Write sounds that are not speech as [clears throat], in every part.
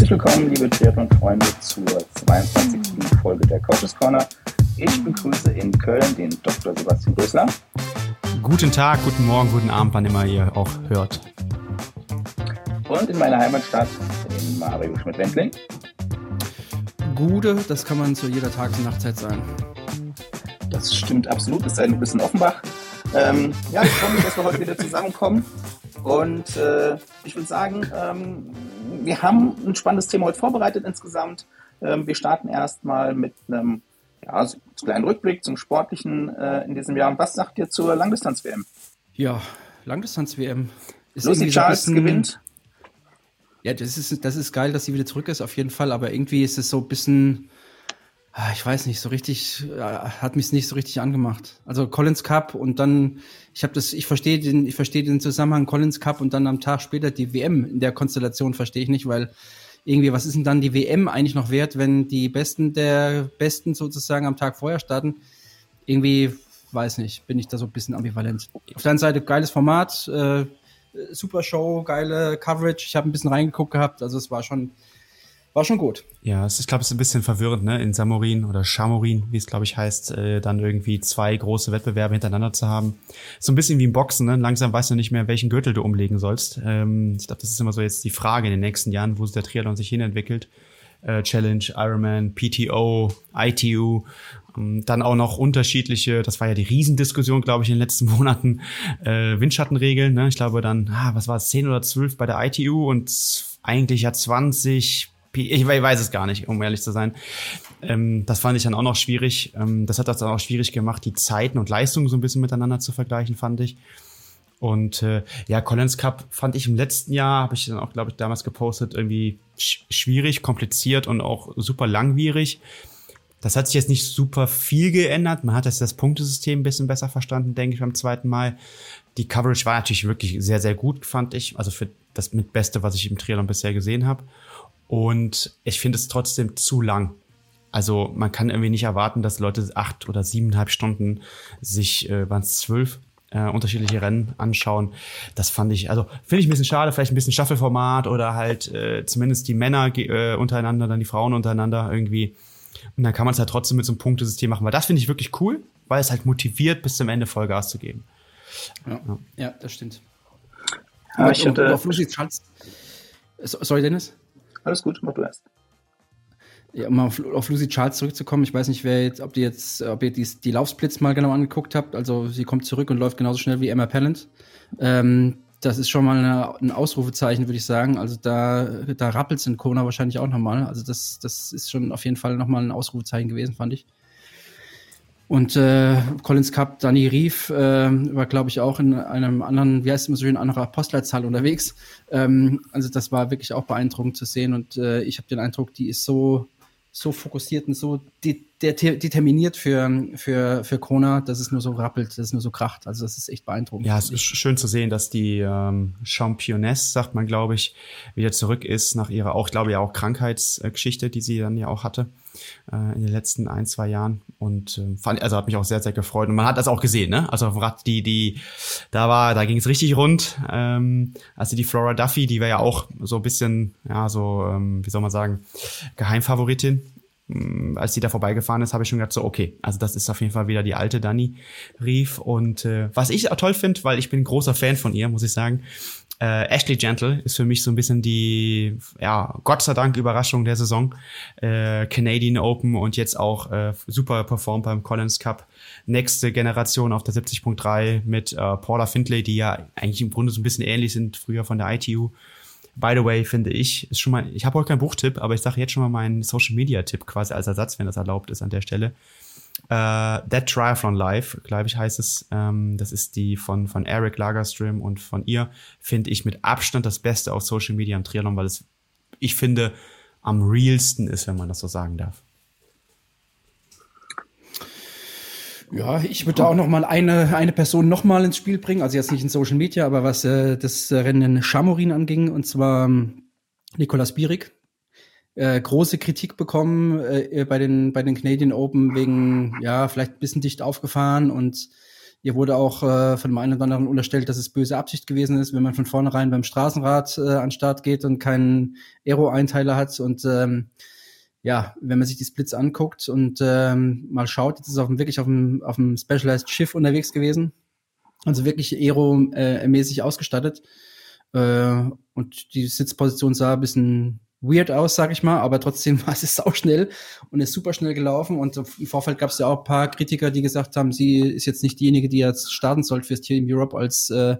Herzlich willkommen, liebe Triathlon-Freunde, zur 22. Folge der Coaches Corner. Ich begrüße in Köln den Dr. Sebastian Größler. Guten Tag, guten Morgen, guten Abend, wann immer ihr auch hört. Und in meiner Heimatstadt, den Mario Schmidt-Wendling. Gude, das kann man zu jeder Tages- und Nachtzeit sein. Das stimmt absolut, es sei ein bisschen Offenbach. Ähm, ja, ich freue mich, dass wir heute wieder zusammenkommen. Und äh, ich würde sagen, ähm, wir haben ein spannendes Thema heute vorbereitet insgesamt. Ähm, wir starten erstmal mit einem ja, so einen kleinen Rückblick zum Sportlichen äh, in diesem Jahr. Was sagt ihr zur Langdistanz-WM? Ja, Langdistanz-WM. Lucy Charles bisschen, gewinnt. Ja, das ist, das ist geil, dass sie wieder zurück ist, auf jeden Fall. Aber irgendwie ist es so ein bisschen Ah, ich weiß nicht, so richtig, hat mich nicht so richtig angemacht. Also Collins Cup und dann, ich habe das, ich verstehe den, ich verstehe den Zusammenhang Collins Cup und dann am Tag später die WM in der Konstellation verstehe ich nicht, weil irgendwie, was ist denn dann die WM eigentlich noch wert, wenn die Besten der Besten sozusagen am Tag vorher starten? Irgendwie, weiß nicht, bin ich da so ein bisschen ambivalent. Auf der einen Seite geiles Format, äh, super Show, geile Coverage. Ich habe ein bisschen reingeguckt gehabt, also es war schon war schon gut. Ja, es ist, glaube ich, ein bisschen verwirrend, ne, in Samorin oder Chamorin, wie es, glaube ich, heißt, äh, dann irgendwie zwei große Wettbewerbe hintereinander zu haben. So ein bisschen wie im Boxen, ne? Langsam weißt du nicht mehr, welchen Gürtel du umlegen sollst. Ähm, ich glaube, das ist immer so jetzt die Frage in den nächsten Jahren, wo der Triathlon sich hinentwickelt. Äh, Challenge, Ironman, PTO, ITU, ähm, dann auch noch unterschiedliche, das war ja die Riesendiskussion, glaube ich, in den letzten [laughs] Monaten, äh, Windschattenregeln. Ne? Ich glaube dann, ah, was war es, 10 oder 12 bei der ITU und eigentlich ja 20 ich weiß es gar nicht, um ehrlich zu sein. Ähm, das fand ich dann auch noch schwierig. Ähm, das hat das dann auch schwierig gemacht, die Zeiten und Leistungen so ein bisschen miteinander zu vergleichen, fand ich. Und äh, ja, Collins Cup fand ich im letzten Jahr, habe ich dann auch, glaube ich, damals gepostet, irgendwie sch schwierig, kompliziert und auch super langwierig. Das hat sich jetzt nicht super viel geändert. Man hat jetzt das Punktesystem ein bisschen besser verstanden, denke ich, beim zweiten Mal. Die Coverage war natürlich wirklich sehr, sehr gut, fand ich. Also für das mit Beste, was ich im Triathlon bisher gesehen habe. Und ich finde es trotzdem zu lang. Also man kann irgendwie nicht erwarten, dass Leute acht oder siebeneinhalb Stunden sich, äh, waren es zwölf, äh, unterschiedliche Rennen anschauen. Das fand ich, also finde ich ein bisschen schade, vielleicht ein bisschen Staffelformat oder halt äh, zumindest die Männer äh, untereinander, dann die Frauen untereinander irgendwie. Und dann kann man es halt trotzdem mit so einem Punktesystem machen, weil das finde ich wirklich cool, weil es halt motiviert, bis zum Ende Vollgas zu geben. Ja, ja. ja das stimmt. Aber ich hatte, auf Lucy Charles. Sorry, Dennis? Alles gut, mach du erst. Ja, um auf, auf Lucy Charles zurückzukommen, ich weiß nicht, wer jetzt, ob ihr jetzt, ob ihr die, die Laufsplits mal genau angeguckt habt. Also sie kommt zurück und läuft genauso schnell wie Emma Pallant. Ähm, das ist schon mal eine, ein Ausrufezeichen, würde ich sagen. Also da, da rappelt es in Kona wahrscheinlich auch nochmal. Also das, das ist schon auf jeden Fall nochmal ein Ausrufezeichen gewesen, fand ich. Und äh, Collins Cup, Danny Rief äh, war, glaube ich, auch in einem anderen, wie heißt es immer so schön, anderer Postleitzahl unterwegs. Ähm, also das war wirklich auch beeindruckend zu sehen. Und äh, ich habe den Eindruck, die ist so, so fokussiert und so de de determiniert für, für, für Kona, dass es nur so rappelt, dass es nur so kracht. Also das ist echt beeindruckend. Ja, es ist schön zu sehen, dass die ähm, Championess, sagt man, glaube ich, wieder zurück ist nach ihrer auch, glaube ich, auch Krankheitsgeschichte, die sie dann ja auch hatte äh, in den letzten ein, zwei Jahren. Und äh, fand, also hat mich auch sehr, sehr gefreut. Und man hat das auch gesehen, ne? Also die, die, da war, da ging es richtig rund. Ähm, also die Flora Duffy, die war ja auch so ein bisschen, ja, so, ähm, wie soll man sagen, Geheimfavoritin mm, als die da vorbeigefahren ist, habe ich schon gedacht, so, okay, also das ist auf jeden Fall wieder die alte Dani Rief. Und äh, was ich auch toll finde, weil ich bin großer Fan von ihr, muss ich sagen, äh, Ashley Gentle ist für mich so ein bisschen die, ja, Gott sei Dank Überraschung der Saison. Äh, Canadian Open und jetzt auch äh, super performt beim Collins Cup. Nächste Generation auf der 70.3 mit äh, Paula Findlay, die ja eigentlich im Grunde so ein bisschen ähnlich sind, früher von der ITU. By the way, finde ich, ist schon mal, ich habe heute keinen Buchtipp, aber ich sage jetzt schon mal meinen Social Media Tipp quasi als Ersatz, wenn das erlaubt ist an der Stelle. Uh, That Triathlon Live, glaube ich, heißt es. Ähm, das ist die von, von Eric Lagerström und von ihr, finde ich mit Abstand das Beste auf Social Media am Triathlon, weil es, ich finde, am realsten ist, wenn man das so sagen darf. Ja, ich würde da auch noch mal eine, eine Person noch mal ins Spiel bringen, also jetzt nicht in Social Media, aber was äh, das Rennen in Chamorin anging, und zwar ähm, Nicolas Bierig, äh, große Kritik bekommen äh, bei den bei den Canadian Open wegen ja vielleicht ein bisschen dicht aufgefahren und Ihr wurde auch äh, von dem einen oder anderen unterstellt, dass es böse Absicht gewesen ist, wenn man von vornherein beim Straßenrad äh, an Start geht und keinen Aero-Einteiler hat. Und ähm, ja, wenn man sich die Splits anguckt und ähm, mal schaut, jetzt ist es auf dem, wirklich auf dem, auf dem Specialized Schiff unterwegs gewesen. Also wirklich Aero-mäßig äh, ausgestattet. Äh, und die Sitzposition sah ein bisschen weird aus, sag ich mal, aber trotzdem [laughs] war es sau schnell und ist super schnell gelaufen. Und im Vorfeld gab es ja auch ein paar Kritiker, die gesagt haben, sie ist jetzt nicht diejenige, die jetzt starten sollte fürs Team Europe als äh,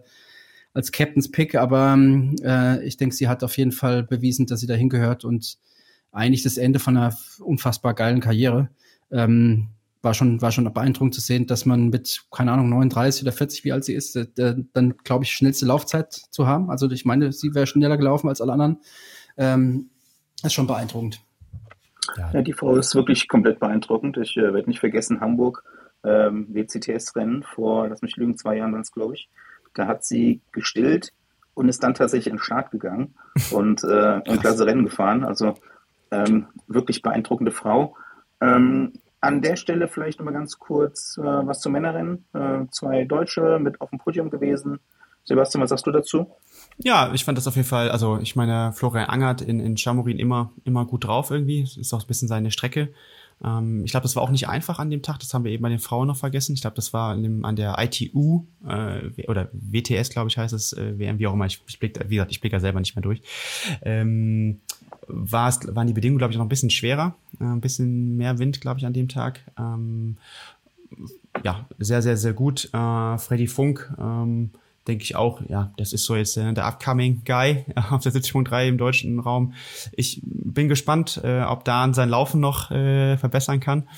als Captain's Pick, aber äh, ich denke, sie hat auf jeden Fall bewiesen, dass sie dahin gehört und eigentlich das Ende von einer unfassbar geilen Karriere. Ähm, war schon, war schon beeindruckend zu sehen, dass man mit, keine Ahnung, 39 oder 40, wie alt sie ist, äh, dann, glaube ich, schnellste Laufzeit zu haben. Also ich meine, sie wäre schneller gelaufen als alle anderen. Ähm, ist schon beeindruckend. Ja, die Frau ist wirklich komplett beeindruckend. Ich äh, werde nicht vergessen, Hamburg, ähm, WCTS-Rennen vor, lass mich lügen, zwei Jahren waren es, glaube ich. Da hat sie gestillt und ist dann tatsächlich in den Start gegangen [laughs] und äh, ein klasse Rennen gefahren. Also ähm, wirklich beeindruckende Frau. Ähm, an der Stelle vielleicht nochmal ganz kurz äh, was zum Männerrennen. Äh, zwei Deutsche mit auf dem Podium gewesen. Sebastian, was sagst du dazu? Ja, ich fand das auf jeden Fall, also ich meine, Florian Angert in, in Chamorin immer, immer gut drauf irgendwie. Ist auch ein bisschen seine Strecke. Ähm, ich glaube, das war auch nicht einfach an dem Tag. Das haben wir eben bei den Frauen noch vergessen. Ich glaube, das war dem, an der ITU äh, oder WTS, glaube ich, heißt es, äh, WM, wie auch immer. Ich, ich blick, wie gesagt, ich blicke ja selber nicht mehr durch. Ähm, war es, waren die Bedingungen, glaube ich, noch ein bisschen schwerer. Äh, ein bisschen mehr Wind, glaube ich, an dem Tag. Ähm, ja, sehr, sehr, sehr gut. Äh, Freddy Funk, ähm, denke ich auch, ja, das ist so jetzt äh, der upcoming Guy [laughs] auf der 70.3 im deutschen Raum. Ich bin gespannt, äh, ob Dan sein Laufen noch äh, verbessern kann.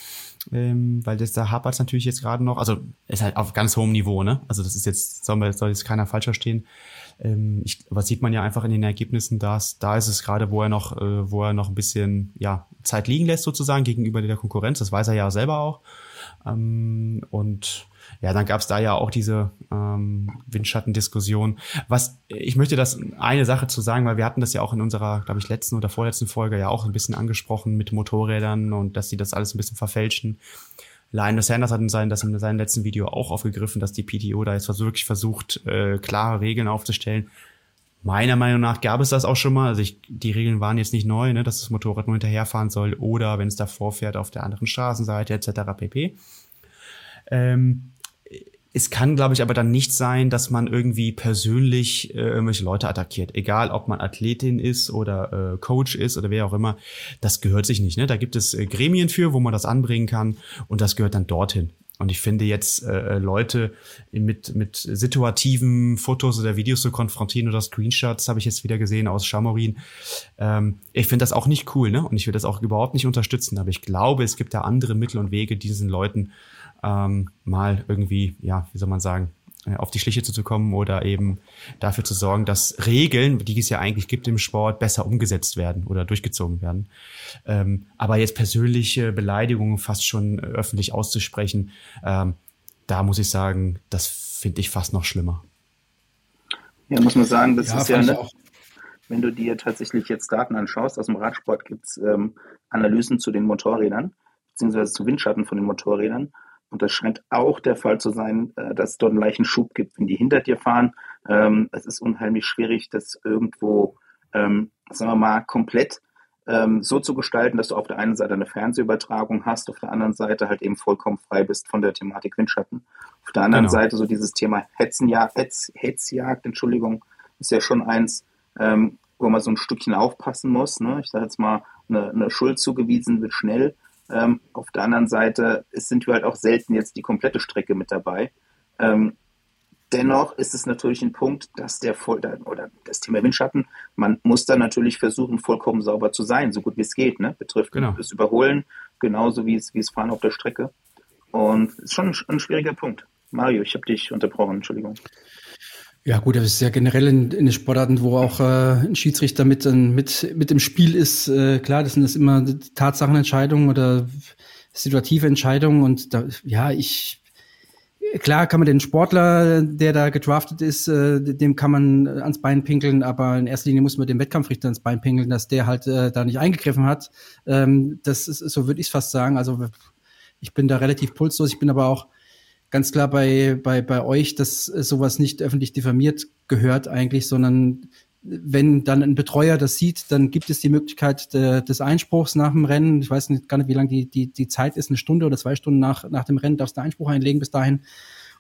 Ähm, weil das da hapert natürlich jetzt gerade noch, also ist halt auf ganz hohem Niveau, ne? Also das ist jetzt, soll, soll jetzt keiner falsch verstehen. Ähm, ich, was sieht man ja einfach in den Ergebnissen, dass da ist es gerade, wo er noch, äh, wo er noch ein bisschen ja Zeit liegen lässt sozusagen gegenüber der Konkurrenz. Das weiß er ja selber auch. Ähm, und ja, dann gab es da ja auch diese ähm, Windschattendiskussion. Was ich möchte das eine Sache zu sagen, weil wir hatten das ja auch in unserer, glaube ich, letzten oder vorletzten Folge ja auch ein bisschen angesprochen mit Motorrädern und dass sie das alles ein bisschen verfälschen. Lionel Sanders hat in seinem, das in seinem letzten Video auch aufgegriffen, dass die PTO da jetzt wirklich versucht, äh, klare Regeln aufzustellen. Meiner Meinung nach gab es das auch schon mal. Also ich, die Regeln waren jetzt nicht neu, ne, dass das Motorrad nur hinterherfahren soll oder wenn es davor fährt auf der anderen Straßenseite etc. pp. Ähm, es kann, glaube ich, aber dann nicht sein, dass man irgendwie persönlich äh, irgendwelche Leute attackiert. Egal, ob man Athletin ist oder äh, Coach ist oder wer auch immer. Das gehört sich nicht. Ne? Da gibt es äh, Gremien für, wo man das anbringen kann und das gehört dann dorthin. Und ich finde jetzt äh, Leute mit, mit situativen Fotos oder Videos zu konfrontieren oder Screenshots, habe ich jetzt wieder gesehen aus Chamorin. Ähm, ich finde das auch nicht cool, ne? Und ich will das auch überhaupt nicht unterstützen. Aber ich glaube, es gibt da andere Mittel und Wege, diesen Leuten ähm, mal irgendwie, ja, wie soll man sagen, äh, auf die Schliche zu kommen oder eben dafür zu sorgen, dass Regeln, die es ja eigentlich gibt im Sport, besser umgesetzt werden oder durchgezogen werden. Ähm, aber jetzt persönliche Beleidigungen fast schon öffentlich auszusprechen, ähm, da muss ich sagen, das finde ich fast noch schlimmer. Ja, muss man sagen, das ja, ist ja, ne, wenn du dir tatsächlich jetzt Daten anschaust, aus dem Radsport gibt es ähm, Analysen zu den Motorrädern, beziehungsweise zu Windschatten von den Motorrädern. Und das scheint auch der Fall zu sein, äh, dass es dort einen leichten Schub gibt, wenn die hinter dir fahren. Ähm, es ist unheimlich schwierig, das irgendwo, ähm, sagen wir mal, komplett ähm, so zu gestalten, dass du auf der einen Seite eine Fernsehübertragung hast, auf der anderen Seite halt eben vollkommen frei bist von der Thematik Windschatten. Auf der anderen genau. Seite so dieses Thema Hetzenjagd, Hetz, Hetzjagd, Entschuldigung, ist ja schon eins, wo man so ein Stückchen aufpassen muss. Ne? Ich sage jetzt mal, eine, eine Schuld zugewiesen wird schnell. Ähm, auf der anderen Seite sind wir halt auch selten jetzt die komplette Strecke mit dabei. Ähm, dennoch ist es natürlich ein Punkt, dass der Voll oder das Thema Windschatten, man muss dann natürlich versuchen, vollkommen sauber zu sein, so gut wie es geht. Ne? Betrifft genau. das Überholen genauso wie es, wie es Fahren auf der Strecke. Und es ist schon ein, ein schwieriger Punkt. Mario, ich habe dich unterbrochen, Entschuldigung. Ja gut, das ist ja generell in, in den Sportarten, wo auch äh, ein Schiedsrichter mit, mit, mit im Spiel ist. Äh, klar, das sind das immer Tatsachenentscheidungen oder situative Entscheidungen. Und da, ja, ich klar kann man den Sportler, der da gedraftet ist, äh, dem kann man ans Bein pinkeln, aber in erster Linie muss man dem Wettkampfrichter ans Bein pinkeln, dass der halt äh, da nicht eingegriffen hat. Ähm, das ist, so würde ich fast sagen. Also ich bin da relativ pulslos. Ich bin aber auch ganz klar bei, bei, bei euch, dass sowas nicht öffentlich diffamiert gehört eigentlich, sondern wenn dann ein Betreuer das sieht, dann gibt es die Möglichkeit de, des Einspruchs nach dem Rennen. Ich weiß nicht, gar nicht, wie lange die, die, die Zeit ist, eine Stunde oder zwei Stunden nach, nach dem Rennen darfst du Einspruch einlegen bis dahin.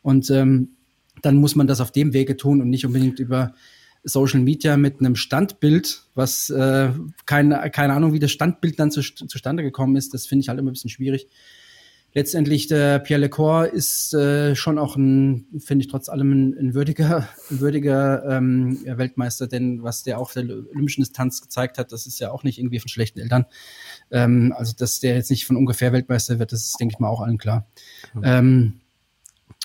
Und ähm, dann muss man das auf dem Wege tun und nicht unbedingt über Social Media mit einem Standbild, was äh, keine, keine Ahnung, wie das Standbild dann zu, zustande gekommen ist. Das finde ich halt immer ein bisschen schwierig letztendlich der Pierre Lecor ist äh, schon auch ein, finde ich trotz allem ein, ein würdiger, ein würdiger ähm, Weltmeister, denn was der auch der olympischen Distanz gezeigt hat, das ist ja auch nicht irgendwie von schlechten Eltern. Ähm, also dass der jetzt nicht von ungefähr Weltmeister wird, das ist denke ich mal auch allen klar. Mhm. Ähm,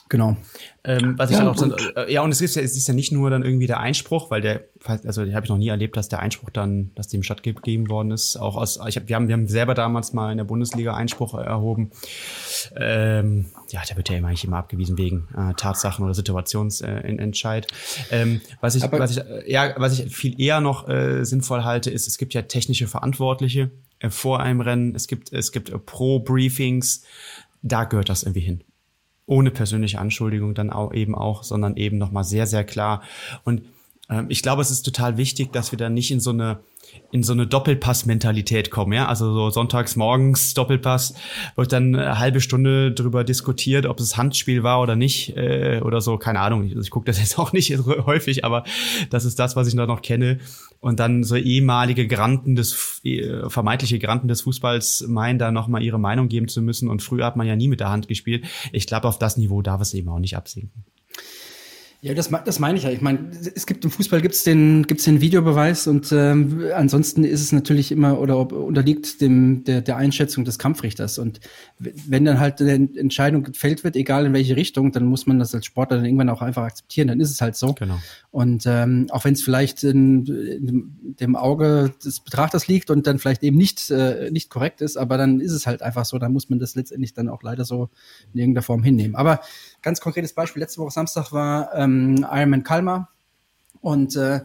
Genau. Ähm, was ich ja, dann auch, äh, ja, und es ist ja, es ist ja nicht nur dann irgendwie der Einspruch, weil der, also den habe ich noch nie erlebt, dass der Einspruch dann, dass dem stattgegeben worden ist. Auch aus, ich hab, wir haben, wir haben selber damals mal in der Bundesliga Einspruch erhoben. Ähm, ja, der wird ja immer eigentlich immer abgewiesen wegen äh, Tatsachen oder Situationsentscheid. Äh, ähm, was ich, Aber was ich, äh, ja, was ich viel eher noch äh, sinnvoll halte, ist, es gibt ja technische Verantwortliche äh, vor einem Rennen. Es gibt, es gibt äh, Pro-Briefings. Da gehört das irgendwie hin ohne persönliche Anschuldigung dann auch eben auch, sondern eben nochmal sehr, sehr klar. Und ich glaube, es ist total wichtig, dass wir da nicht in so eine in so eine Doppelpass-Mentalität kommen, ja. Also so sonntags morgens Doppelpass, wird dann eine halbe Stunde drüber diskutiert, ob es Handspiel war oder nicht, äh, oder so, keine Ahnung. Ich, ich gucke das jetzt [laughs] auch nicht häufig, aber das ist das, was ich da noch kenne. Und dann so ehemalige Granten des, äh, vermeintliche Granten des Fußballs meinen, da nochmal ihre Meinung geben zu müssen. Und früher hat man ja nie mit der Hand gespielt. Ich glaube, auf das Niveau darf es eben auch nicht absinken. Ja, das, das meine ich ja. Ich meine, es gibt im Fußball gibt's den gibt's den Videobeweis und ähm, ansonsten ist es natürlich immer oder ob, unterliegt dem der, der Einschätzung des Kampfrichters und wenn dann halt eine Entscheidung gefällt wird, egal in welche Richtung, dann muss man das als Sportler dann irgendwann auch einfach akzeptieren. Dann ist es halt so. Genau. Und ähm, auch wenn es vielleicht in, in, dem Auge des Betrachters liegt und dann vielleicht eben nicht äh, nicht korrekt ist, aber dann ist es halt einfach so. Dann muss man das letztendlich dann auch leider so in irgendeiner Form hinnehmen. Aber ganz konkretes Beispiel, letzte Woche Samstag war ähm, Ironman Kalmar. Und äh,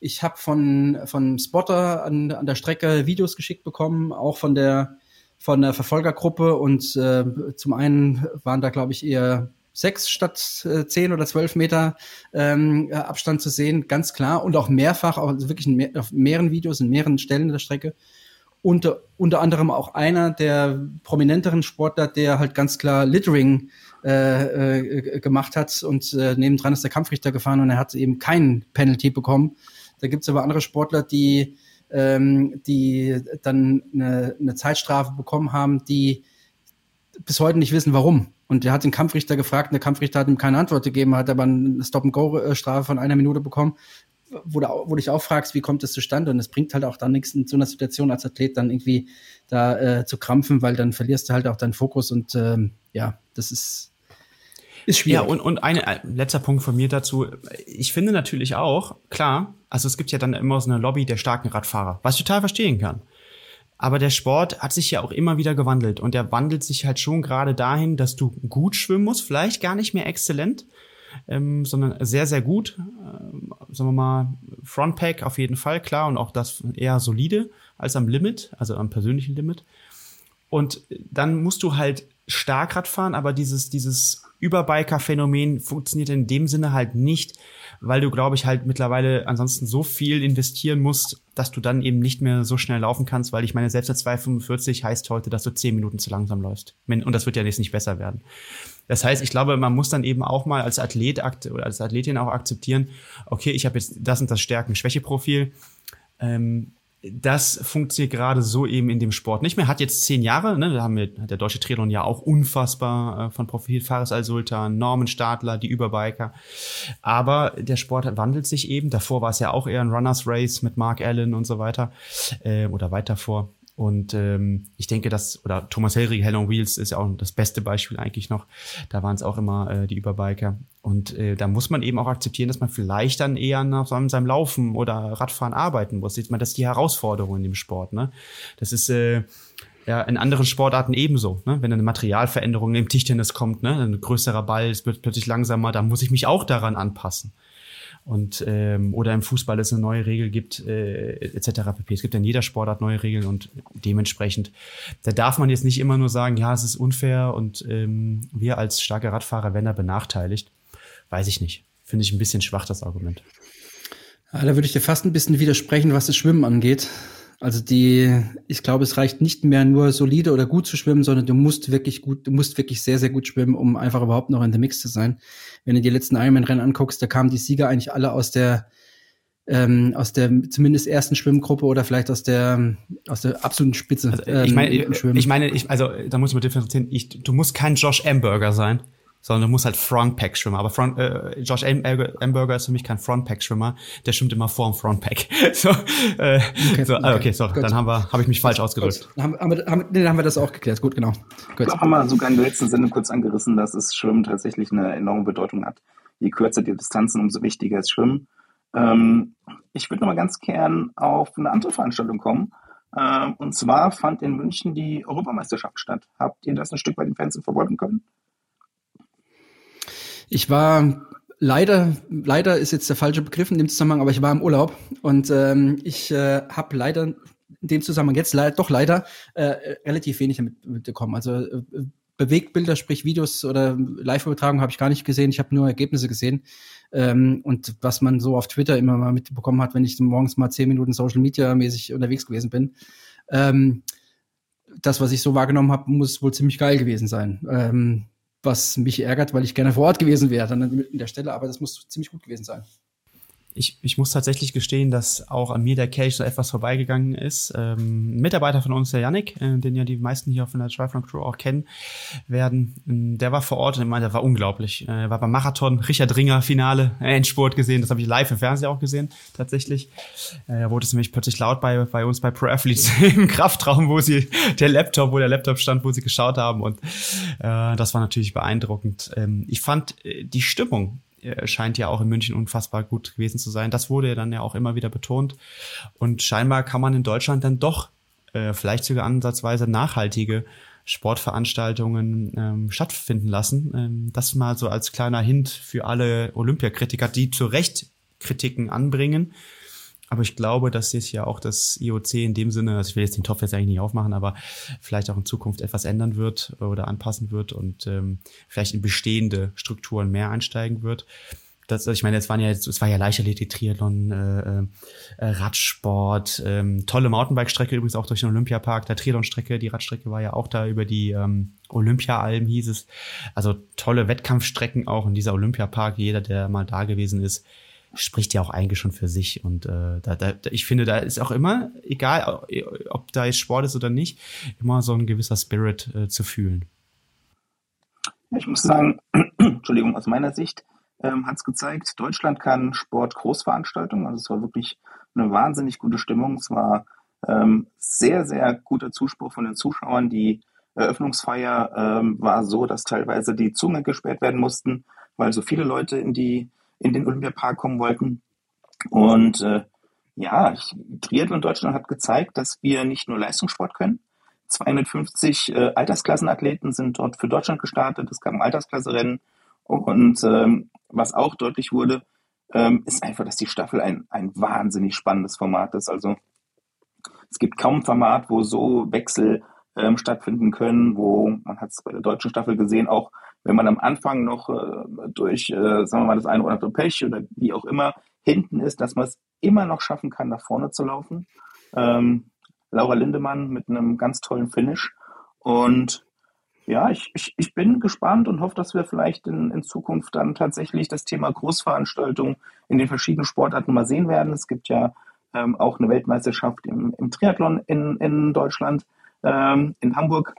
ich habe von, von Spotter an, an der Strecke Videos geschickt bekommen, auch von der, von der Verfolgergruppe. Und äh, zum einen waren da, glaube ich, eher sechs statt äh, zehn oder zwölf Meter ähm, Abstand zu sehen, ganz klar. Und auch mehrfach, auch also wirklich mehr, auf mehreren Videos, in mehreren Stellen der Strecke. Unter, unter anderem auch einer der prominenteren Sportler, der halt ganz klar Littering äh, äh, gemacht hat und äh, nebendran ist der Kampfrichter gefahren und er hat eben keinen Penalty bekommen. Da gibt's aber andere Sportler, die, ähm, die dann eine, eine Zeitstrafe bekommen haben, die bis heute nicht wissen, warum. Und er hat den Kampfrichter gefragt und der Kampfrichter hat ihm keine Antwort gegeben, hat aber eine Stop-and-Go-Strafe von einer Minute bekommen wo du, wo du dich auch fragst, wie kommt das zustande? Und es bringt halt auch dann nichts in so einer Situation als Athlet dann irgendwie da äh, zu krampfen, weil dann verlierst du halt auch deinen Fokus und ähm, ja, das ist ist schwierig. Ja, und, und ein äh, letzter Punkt von mir dazu. Ich finde natürlich auch, klar, also es gibt ja dann immer so eine Lobby der starken Radfahrer, was ich total verstehen kann. Aber der Sport hat sich ja auch immer wieder gewandelt und der wandelt sich halt schon gerade dahin, dass du gut schwimmen musst, vielleicht gar nicht mehr exzellent, ähm, sondern sehr, sehr gut. Ähm, sagen wir mal, Frontpack auf jeden Fall, klar, und auch das eher solide als am Limit, also am persönlichen Limit. Und dann musst du halt Starkrad fahren, aber dieses, dieses Überbiker-Phänomen funktioniert in dem Sinne halt nicht, weil du, glaube ich, halt mittlerweile ansonsten so viel investieren musst, dass du dann eben nicht mehr so schnell laufen kannst, weil ich meine, selbst der 245 heißt heute, dass du 10 Minuten zu langsam läufst. Und das wird ja jetzt nicht besser werden. Das heißt, ich glaube, man muss dann eben auch mal als Athlet oder als Athletin auch akzeptieren, okay, ich habe jetzt das und das Stärken-Schwäche-Profil. Ähm, das funktioniert gerade so eben in dem Sport nicht mehr. Hat jetzt zehn Jahre, ne? da haben wir, der deutsche Triathlon ja auch unfassbar äh, von Profil, Fares Al-Sultan, Norman Stadler, die Überbiker. Aber der Sport wandelt sich eben. Davor war es ja auch eher ein Runners Race mit Mark Allen und so weiter äh, oder weiter vor. Und ähm, ich denke, dass, oder Thomas Hellrich, Hell on Wheels ist ja auch das beste Beispiel eigentlich noch. Da waren es auch immer äh, die Überbiker. Und äh, da muss man eben auch akzeptieren, dass man vielleicht dann eher nach seinem, seinem Laufen oder Radfahren arbeiten muss. Ich meine, das ist die Herausforderung in dem Sport. Ne? Das ist äh, ja in anderen Sportarten ebenso. Ne? Wenn eine Materialveränderung im Tischtennis kommt, ne? ein größerer Ball, es wird plötzlich langsamer, da muss ich mich auch daran anpassen. Und ähm, oder im Fußball es eine neue Regel gibt äh, etc. pp. Es gibt in jeder Sportart neue Regeln und dementsprechend da darf man jetzt nicht immer nur sagen, ja, es ist unfair und ähm, wir als starke Radfahrer werden da benachteiligt. Weiß ich nicht. Finde ich ein bisschen schwach das Argument. Ja, da würde ich dir fast ein bisschen widersprechen, was das Schwimmen angeht. Also die, ich glaube, es reicht nicht mehr nur solide oder gut zu schwimmen, sondern du musst wirklich gut, du musst wirklich sehr, sehr gut schwimmen, um einfach überhaupt noch in der Mix zu sein. Wenn du die letzten Ironman-Rennen anguckst, da kamen die Sieger eigentlich alle aus der, ähm, aus der zumindest ersten Schwimmgruppe oder vielleicht aus der, aus der absoluten Spitze. Also, ich meine, ähm, ich meine, ich, also da muss man differenzieren. Ich, du musst kein Josh Amberger sein sondern du musst halt Frontpack-Schwimmer. Aber Front, äh, Josh Amberger ist für mich kein Frontpack-Schwimmer, der schwimmt immer vorm Frontpack. [laughs] so, äh, okay, so, okay, okay sorry, dann haben wir, habe ich mich falsch ausgedrückt. Dann haben, haben, wir, haben, nee, dann haben wir das auch geklärt. Gut, genau. Gut. Da haben wir sogar in der letzten Sendung kurz angerissen, dass es Schwimmen tatsächlich eine enorme Bedeutung hat. Je kürzer die Distanzen, umso wichtiger ist Schwimmen. Ähm, ich würde noch mal ganz gern auf eine andere Veranstaltung kommen. Ähm, und zwar fand in München die Europameisterschaft statt. Habt ihr das ein Stück bei den Fans verfolgen können? Ich war leider, leider ist jetzt der falsche Begriff in dem Zusammenhang, aber ich war im Urlaub und ähm, ich äh, habe leider in dem Zusammenhang jetzt leider, doch leider äh, relativ wenig damit mitbekommen. Also äh, Bewegtbilder, sprich Videos oder Live-Übertragung habe ich gar nicht gesehen. Ich habe nur Ergebnisse gesehen. Ähm, und was man so auf Twitter immer mal mitbekommen hat, wenn ich morgens mal zehn Minuten Social Media mäßig unterwegs gewesen bin. Ähm, das, was ich so wahrgenommen habe, muss wohl ziemlich geil gewesen sein. Ähm, was mich ärgert, weil ich gerne vor Ort gewesen wäre dann an der Stelle, aber das muss ziemlich gut gewesen sein ich, ich muss tatsächlich gestehen, dass auch an mir der Kelch so etwas vorbeigegangen ist. Ähm, ein Mitarbeiter von uns, der Yannick, äh, den ja die meisten hier von der Triathlon Crew auch kennen werden, ähm, der war vor Ort und meinte, der war unglaublich. Äh, war beim Marathon, Richard Ringer Finale, äh, Endspurt gesehen, das habe ich live im Fernsehen auch gesehen, tatsächlich. Äh, da wurde es nämlich plötzlich laut bei, bei uns bei Pro Athletes [laughs] im Kraftraum, wo sie, der Laptop, wo der Laptop stand, wo sie geschaut haben und äh, das war natürlich beeindruckend. Ähm, ich fand äh, die Stimmung äh, scheint ja auch in München unfassbar gut gewesen zu sein. Das wurde ja dann ja auch immer wieder betont. Und scheinbar kann man in Deutschland dann doch äh, vielleicht sogar ansatzweise nachhaltige Sportveranstaltungen ähm, stattfinden lassen. Ähm, das mal so als kleiner Hint für alle Olympiakritiker, die zu Recht Kritiken anbringen. Aber ich glaube, dass sich ja auch das IOC in dem Sinne, also ich will jetzt den Topf jetzt eigentlich nicht aufmachen, aber vielleicht auch in Zukunft etwas ändern wird oder anpassen wird und ähm, vielleicht in bestehende Strukturen mehr einsteigen wird. Das, ich meine, es waren ja jetzt, es war ja Leichtathletik, Triathlon, äh, äh, Radsport, ähm, tolle Mountainbike-Strecke übrigens auch durch den Olympiapark, der Triathlon-Strecke, die Radstrecke war ja auch da über die ähm, Olympia-Alm hieß es. Also tolle Wettkampfstrecken auch in dieser Olympiapark. Jeder, der mal da gewesen ist, spricht ja auch eigentlich schon für sich. Und äh, da, da, ich finde, da ist auch immer, egal ob da jetzt Sport ist oder nicht, immer so ein gewisser Spirit äh, zu fühlen. Ich muss sagen, [clears throat] Entschuldigung, aus meiner Sicht ähm, hat es gezeigt, Deutschland kann Sport-Großveranstaltungen. Also es war wirklich eine wahnsinnig gute Stimmung. Es war ähm, sehr, sehr guter Zuspruch von den Zuschauern. Die Eröffnungsfeier ähm, war so, dass teilweise die Zunge gesperrt werden mussten, weil so viele Leute in die in den Olympiapark kommen wollten. Und äh, ja, Triathlon Deutschland hat gezeigt, dass wir nicht nur Leistungssport können. 250 äh, Altersklassenathleten sind dort für Deutschland gestartet. Es gab ein Altersklasserennen. Und ähm, was auch deutlich wurde, ähm, ist einfach, dass die Staffel ein, ein wahnsinnig spannendes Format ist. Also es gibt kaum ein Format, wo so Wechsel ähm, stattfinden können, wo man hat es bei der deutschen Staffel gesehen, auch wenn man am Anfang noch äh, durch, äh, sagen wir mal, das eine oder andere Pech oder wie auch immer hinten ist, dass man es immer noch schaffen kann, nach vorne zu laufen. Ähm, Laura Lindemann mit einem ganz tollen Finish. Und ja, ich, ich, ich bin gespannt und hoffe, dass wir vielleicht in, in Zukunft dann tatsächlich das Thema Großveranstaltung in den verschiedenen Sportarten mal sehen werden. Es gibt ja ähm, auch eine Weltmeisterschaft im, im Triathlon in, in Deutschland, ähm, in Hamburg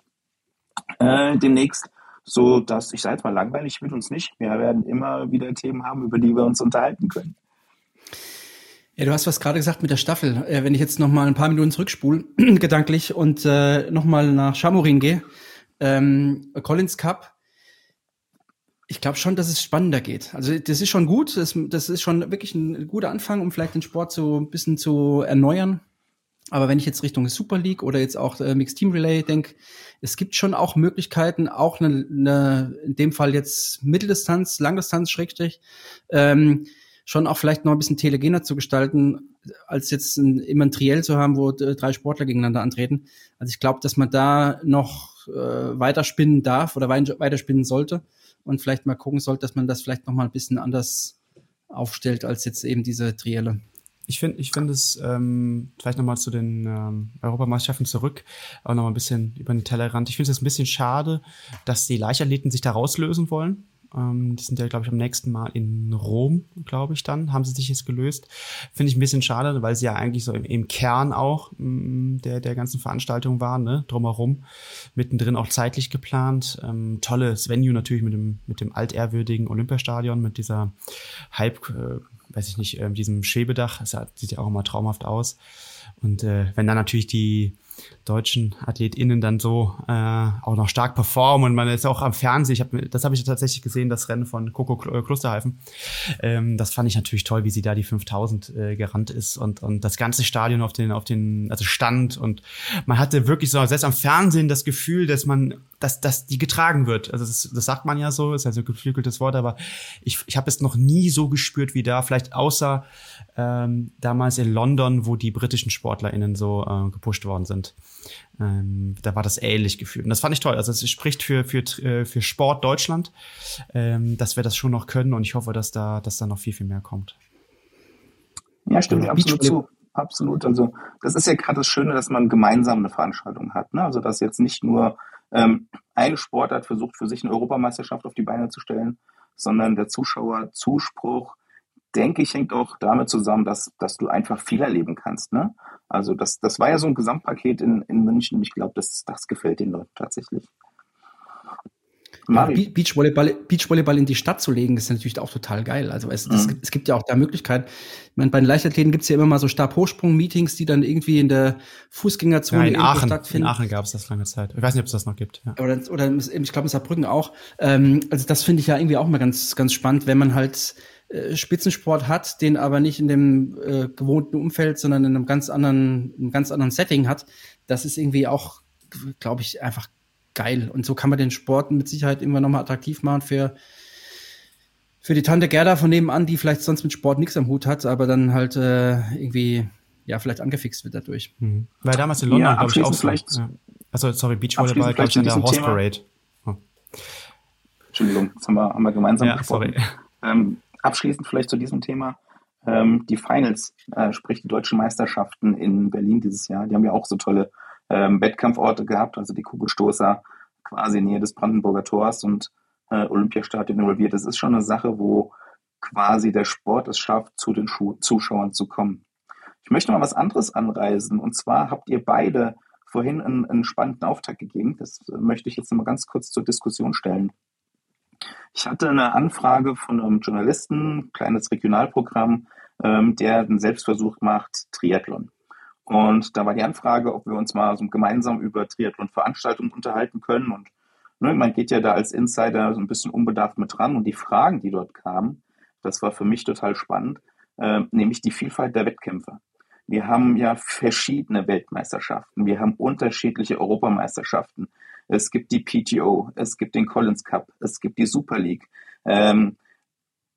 äh, demnächst so dass ich sage jetzt mal langweilig wird uns nicht. Wir werden immer wieder Themen haben, über die wir uns unterhalten können. Ja, du hast was gerade gesagt mit der Staffel. Äh, wenn ich jetzt noch mal ein paar Minuten zurückspule, [clears throat] gedanklich, und äh, noch mal nach Chamorin gehe, ähm, Collins Cup, ich glaube schon, dass es spannender geht. Also das ist schon gut, das, das ist schon wirklich ein guter Anfang, um vielleicht den Sport so ein bisschen zu erneuern. Aber wenn ich jetzt Richtung Super League oder jetzt auch äh, Mixed Team Relay denke, es gibt schon auch Möglichkeiten, auch eine, eine in dem Fall jetzt Mitteldistanz, Langdistanz, Schrägstrich, ähm, schon auch vielleicht noch ein bisschen telegener zu gestalten, als jetzt ein, immer ein Triell zu haben, wo drei Sportler gegeneinander antreten. Also ich glaube, dass man da noch äh, weiterspinnen darf oder weiterspinnen sollte und vielleicht mal gucken sollte, dass man das vielleicht noch mal ein bisschen anders aufstellt als jetzt eben diese Trielle. Ich finde ich finde es ähm, vielleicht nochmal zu den ähm, Europameisterschaften zurück, auch nochmal ein bisschen über den Tellerrand. Ich finde es ein bisschen schade, dass die Leichtathleten sich da rauslösen wollen. Ähm, die sind ja, glaube ich, am nächsten Mal in Rom, glaube ich, dann, haben sie sich jetzt gelöst. Finde ich ein bisschen schade, weil sie ja eigentlich so im, im Kern auch mh, mm, der, der ganzen Veranstaltung waren, ne? drumherum. Mittendrin auch zeitlich geplant. Ähm, tolles Venue natürlich mit dem, mit dem altehrwürdigen Olympiastadion, mit dieser Halb, äh, weiß ich nicht, äh, diesem Schäbedach. Das sieht ja auch immer traumhaft aus. Und äh, wenn dann natürlich die deutschen AthletInnen dann so äh, auch noch stark performen und man ist auch am Fernsehen, ich hab, das habe ich tatsächlich gesehen, das Rennen von Coco äh, Klosterhalfen. Ähm, das fand ich natürlich toll, wie sie da die 5000 äh, gerannt ist und, und das ganze Stadion auf den, auf den, also stand und man hatte wirklich so, selbst am Fernsehen das Gefühl, dass man, dass, dass die getragen wird. Also das, das sagt man ja so, ist ja so ein geflügeltes Wort, aber ich, ich habe es noch nie so gespürt wie da, vielleicht außer ähm, damals in London, wo die britischen SportlerInnen so äh, gepusht worden sind. Ähm, da war das ähnlich gefühlt. Und das fand ich toll. Also es spricht für, für, äh, für Sport Deutschland, ähm, dass wir das schon noch können und ich hoffe, dass da, dass da noch viel, viel mehr kommt. Ja, stimmt, ja, absolut zu. Absolut. Also das ist ja gerade das Schöne, dass man gemeinsam eine Veranstaltung hat. Ne? Also dass jetzt nicht nur ähm, eine Sportart versucht, für sich eine Europameisterschaft auf die Beine zu stellen, sondern der Zuschauerzuspruch denke ich, hängt auch damit zusammen, dass, dass du einfach viel erleben kannst. Ne? Also das, das war ja so ein Gesamtpaket in, in München. Ich glaube, das, das gefällt den Leuten tatsächlich. Ja, Beachvolleyball, Beachvolleyball in die Stadt zu legen, ist natürlich auch total geil. Also es, das, mhm. es gibt ja auch da Möglichkeiten. Ich meine, bei den Leichtathleten gibt es ja immer mal so Stabhochsprung-Meetings, die dann irgendwie in der Fußgängerzone ja, in Aachen, stattfinden. In Aachen gab es das lange Zeit. Ich weiß nicht, ob es das noch gibt. Ja. Oder, oder ich glaube in Saarbrücken auch. Ähm, also das finde ich ja irgendwie auch mal ganz, ganz spannend, wenn man halt äh, Spitzensport hat, den aber nicht in dem äh, gewohnten Umfeld, sondern in einem ganz anderen, einem ganz anderen Setting hat, das ist irgendwie auch, glaube ich, einfach geil. Und so kann man den Sport mit Sicherheit immer nochmal attraktiv machen für, für die Tante Gerda von nebenan, die vielleicht sonst mit Sport nichts am Hut hat, aber dann halt äh, irgendwie, ja, vielleicht angefixt wird dadurch. Mhm. Weil damals in London, ja, glaube ich, auch vielleicht. Ja. Also, sorry, Beachvolleyball, glaube ich, an der Horse Parade. Oh. Entschuldigung, das haben wir, haben wir gemeinsam ja, Sorry. Ähm, Abschließend vielleicht zu diesem Thema. Ähm, die Finals, äh, sprich die deutschen Meisterschaften in Berlin dieses Jahr, die haben ja auch so tolle ähm, Wettkampforte gehabt, also die Kugelstoßer quasi in Nähe des Brandenburger Tors und äh, Olympiastadion involviert. Das ist schon eine Sache, wo quasi der Sport es schafft, zu den Schu Zuschauern zu kommen. Ich möchte mal was anderes anreisen. Und zwar habt ihr beide vorhin einen, einen spannenden Auftakt gegeben. Das möchte ich jetzt mal ganz kurz zur Diskussion stellen. Ich hatte eine Anfrage von einem Journalisten, kleines Regionalprogramm, ähm, der einen Selbstversuch macht, Triathlon. Und da war die Anfrage, ob wir uns mal so gemeinsam über Triathlon-Veranstaltungen unterhalten können. Und ne, man geht ja da als Insider so ein bisschen unbedarft mit dran. Und die Fragen, die dort kamen, das war für mich total spannend, äh, nämlich die Vielfalt der Wettkämpfe. Wir haben ja verschiedene Weltmeisterschaften, wir haben unterschiedliche Europameisterschaften, es gibt die PTO, es gibt den Collins Cup, es gibt die Super League. Ähm,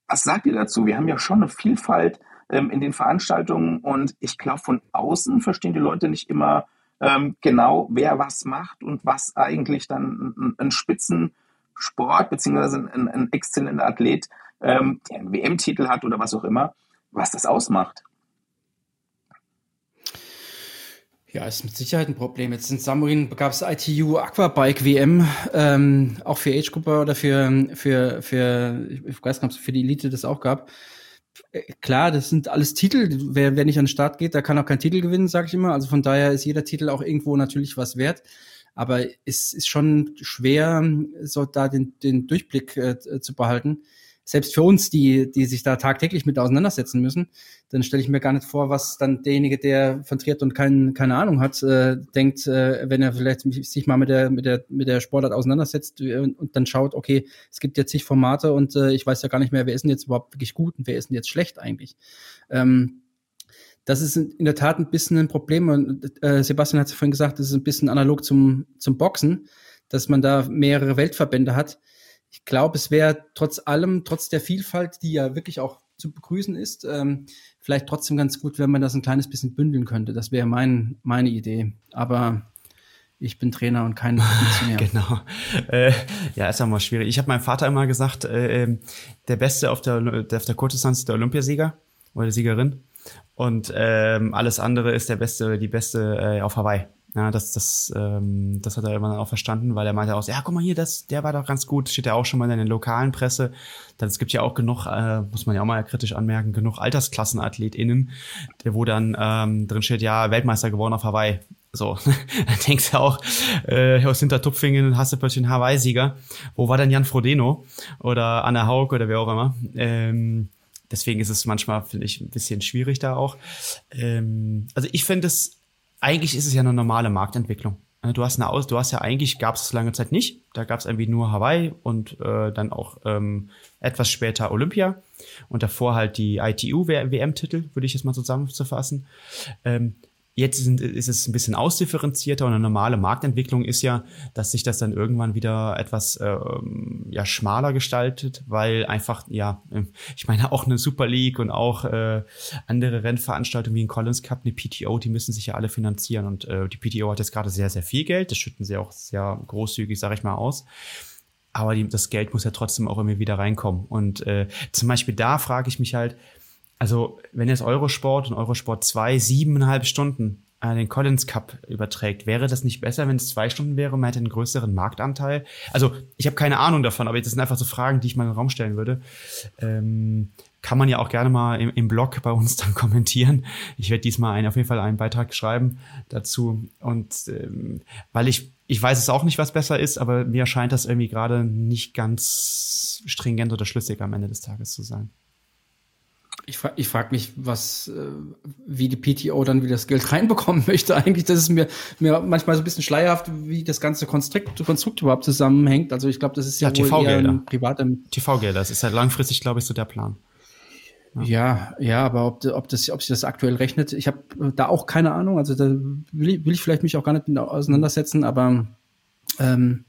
was sagt ihr dazu? Wir haben ja schon eine Vielfalt ähm, in den Veranstaltungen und ich glaube, von außen verstehen die Leute nicht immer ähm, genau, wer was macht und was eigentlich dann ein, ein Spitzensport beziehungsweise ein, ein exzellenter Athlet, ähm, der einen WM-Titel hat oder was auch immer, was das ausmacht. Ja, ist mit Sicherheit ein Problem. Jetzt in Samurin gab es ITU Aquabike WM, ähm, auch für Age-Gruppe oder für, für, für, ich weiß nicht, ob es für die Elite das auch gab. Äh, klar, das sind alles Titel. Wer, wer nicht an den Start geht, der kann auch keinen Titel gewinnen, sage ich immer. Also von daher ist jeder Titel auch irgendwo natürlich was wert. Aber es ist schon schwer, so da den, den Durchblick äh, zu behalten selbst für uns, die, die sich da tagtäglich mit auseinandersetzen müssen, dann stelle ich mir gar nicht vor, was dann derjenige, der von Triathlon kein, keine Ahnung hat, äh, denkt, äh, wenn er vielleicht sich mal mit der, mit der, mit der Sportart auseinandersetzt äh, und, und dann schaut, okay, es gibt jetzt zig Formate und äh, ich weiß ja gar nicht mehr, wer ist denn jetzt überhaupt wirklich gut und wer ist denn jetzt schlecht eigentlich. Ähm, das ist in der Tat ein bisschen ein Problem. Und äh, Sebastian hat es vorhin gesagt, das ist ein bisschen analog zum, zum Boxen, dass man da mehrere Weltverbände hat ich glaube, es wäre trotz allem, trotz der Vielfalt, die ja wirklich auch zu begrüßen ist. Ähm, vielleicht trotzdem ganz gut, wenn man das ein kleines bisschen bündeln könnte. Das wäre mein, meine Idee. Aber ich bin Trainer und kein [laughs] Funktionär. genau. Äh, ja, ist ja mal schwierig. Ich habe meinem Vater immer gesagt, äh, ähm, der Beste auf der, der, auf der Kurzdistanz ist der Olympiasieger oder die Siegerin. Und ähm, alles andere ist der Beste oder die Beste äh, auf Hawaii. Ja, das, das, ähm, das hat er immer auch verstanden, weil er meinte auch, ja, guck mal hier, das, der war doch ganz gut, steht ja auch schon mal in der lokalen Presse. Dann, es gibt ja auch genug, äh, muss man ja auch mal kritisch anmerken, genug AltersklassenathletInnen, wo dann ähm, drin steht, ja, Weltmeister geworden auf Hawaii. So, [laughs] dann denkst du auch, äh, aus Hintertupfingen hast du plötzlich einen Hawaii-Sieger. Wo war denn Jan Frodeno oder Anna Haug oder wer auch immer? Ähm, deswegen ist es manchmal, finde ich, ein bisschen schwierig da auch. Ähm, also ich finde es eigentlich ist es ja eine normale Marktentwicklung. Äh, du hast eine Aus, du hast ja eigentlich gab es lange Zeit nicht. Da gab es irgendwie nur Hawaii und äh, dann auch ähm, etwas später Olympia und davor halt die ITU WM-Titel, würde ich jetzt mal zusammenzufassen. Ähm, Jetzt sind, ist es ein bisschen ausdifferenzierter und eine normale Marktentwicklung ist ja, dass sich das dann irgendwann wieder etwas ähm, ja, schmaler gestaltet, weil einfach, ja, ich meine auch eine Super League und auch äh, andere Rennveranstaltungen wie ein Collins Cup, eine PTO, die müssen sich ja alle finanzieren und äh, die PTO hat jetzt gerade sehr, sehr viel Geld, das schütten sie auch sehr großzügig, sage ich mal, aus aber die, das Geld muss ja trotzdem auch irgendwie wieder reinkommen. Und äh, zum Beispiel da frage ich mich halt, also wenn jetzt Eurosport und Eurosport 2 siebeneinhalb Stunden äh, den Collins Cup überträgt, wäre das nicht besser, wenn es zwei Stunden wäre und man hätte einen größeren Marktanteil? Also ich habe keine Ahnung davon, aber das sind einfach so Fragen, die ich mal in den Raum stellen würde. Ähm, kann man ja auch gerne mal im, im Blog bei uns [laughs] dann kommentieren. Ich werde diesmal einen, auf jeden Fall einen Beitrag schreiben dazu. Und ähm, weil ich, ich weiß es auch nicht, was besser ist, aber mir scheint das irgendwie gerade nicht ganz stringent oder schlüssig am Ende des Tages zu sein. Ich, fra ich frage mich, was, äh, wie die PTO dann wieder das Geld [laughs] reinbekommen möchte. Eigentlich, das ist mir, mir manchmal so ein bisschen schleierhaft, wie das ganze Konstrukt, Konstrukt überhaupt zusammenhängt. Also ich glaube, das ist ja, ja privater... TV-Gelder, das ist ja langfristig, glaube ich, so der Plan. Ja. ja, ja, aber ob, ob, das, ob sich das aktuell rechnet, ich habe da auch keine Ahnung. Also da will ich, will ich vielleicht mich auch gar nicht auseinandersetzen, aber ähm,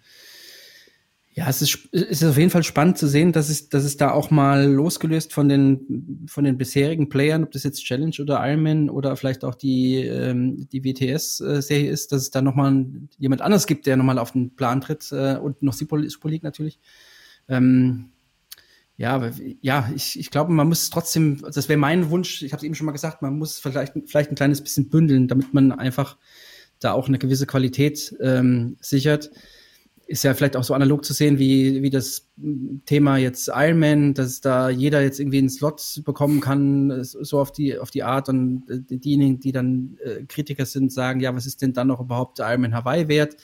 ja, es ist, es ist auf jeden Fall spannend zu sehen, dass es, dass es da auch mal losgelöst von den, von den bisherigen Playern, ob das jetzt Challenge oder Ironman oder vielleicht auch die, ähm, die WTS-Serie ist, dass es da nochmal jemand anderes gibt, der nochmal auf den Plan tritt äh, und noch Super League natürlich. Ähm, ja, ja, ich, ich glaube, man muss trotzdem, das wäre mein Wunsch, ich habe es eben schon mal gesagt, man muss vielleicht, vielleicht ein kleines bisschen bündeln, damit man einfach da auch eine gewisse Qualität ähm, sichert ist ja vielleicht auch so analog zu sehen wie, wie das Thema jetzt Ironman, dass da jeder jetzt irgendwie einen Slot bekommen kann, so auf die, auf die Art und äh, diejenigen, die dann äh, Kritiker sind, sagen, ja, was ist denn dann noch überhaupt Ironman Hawaii wert?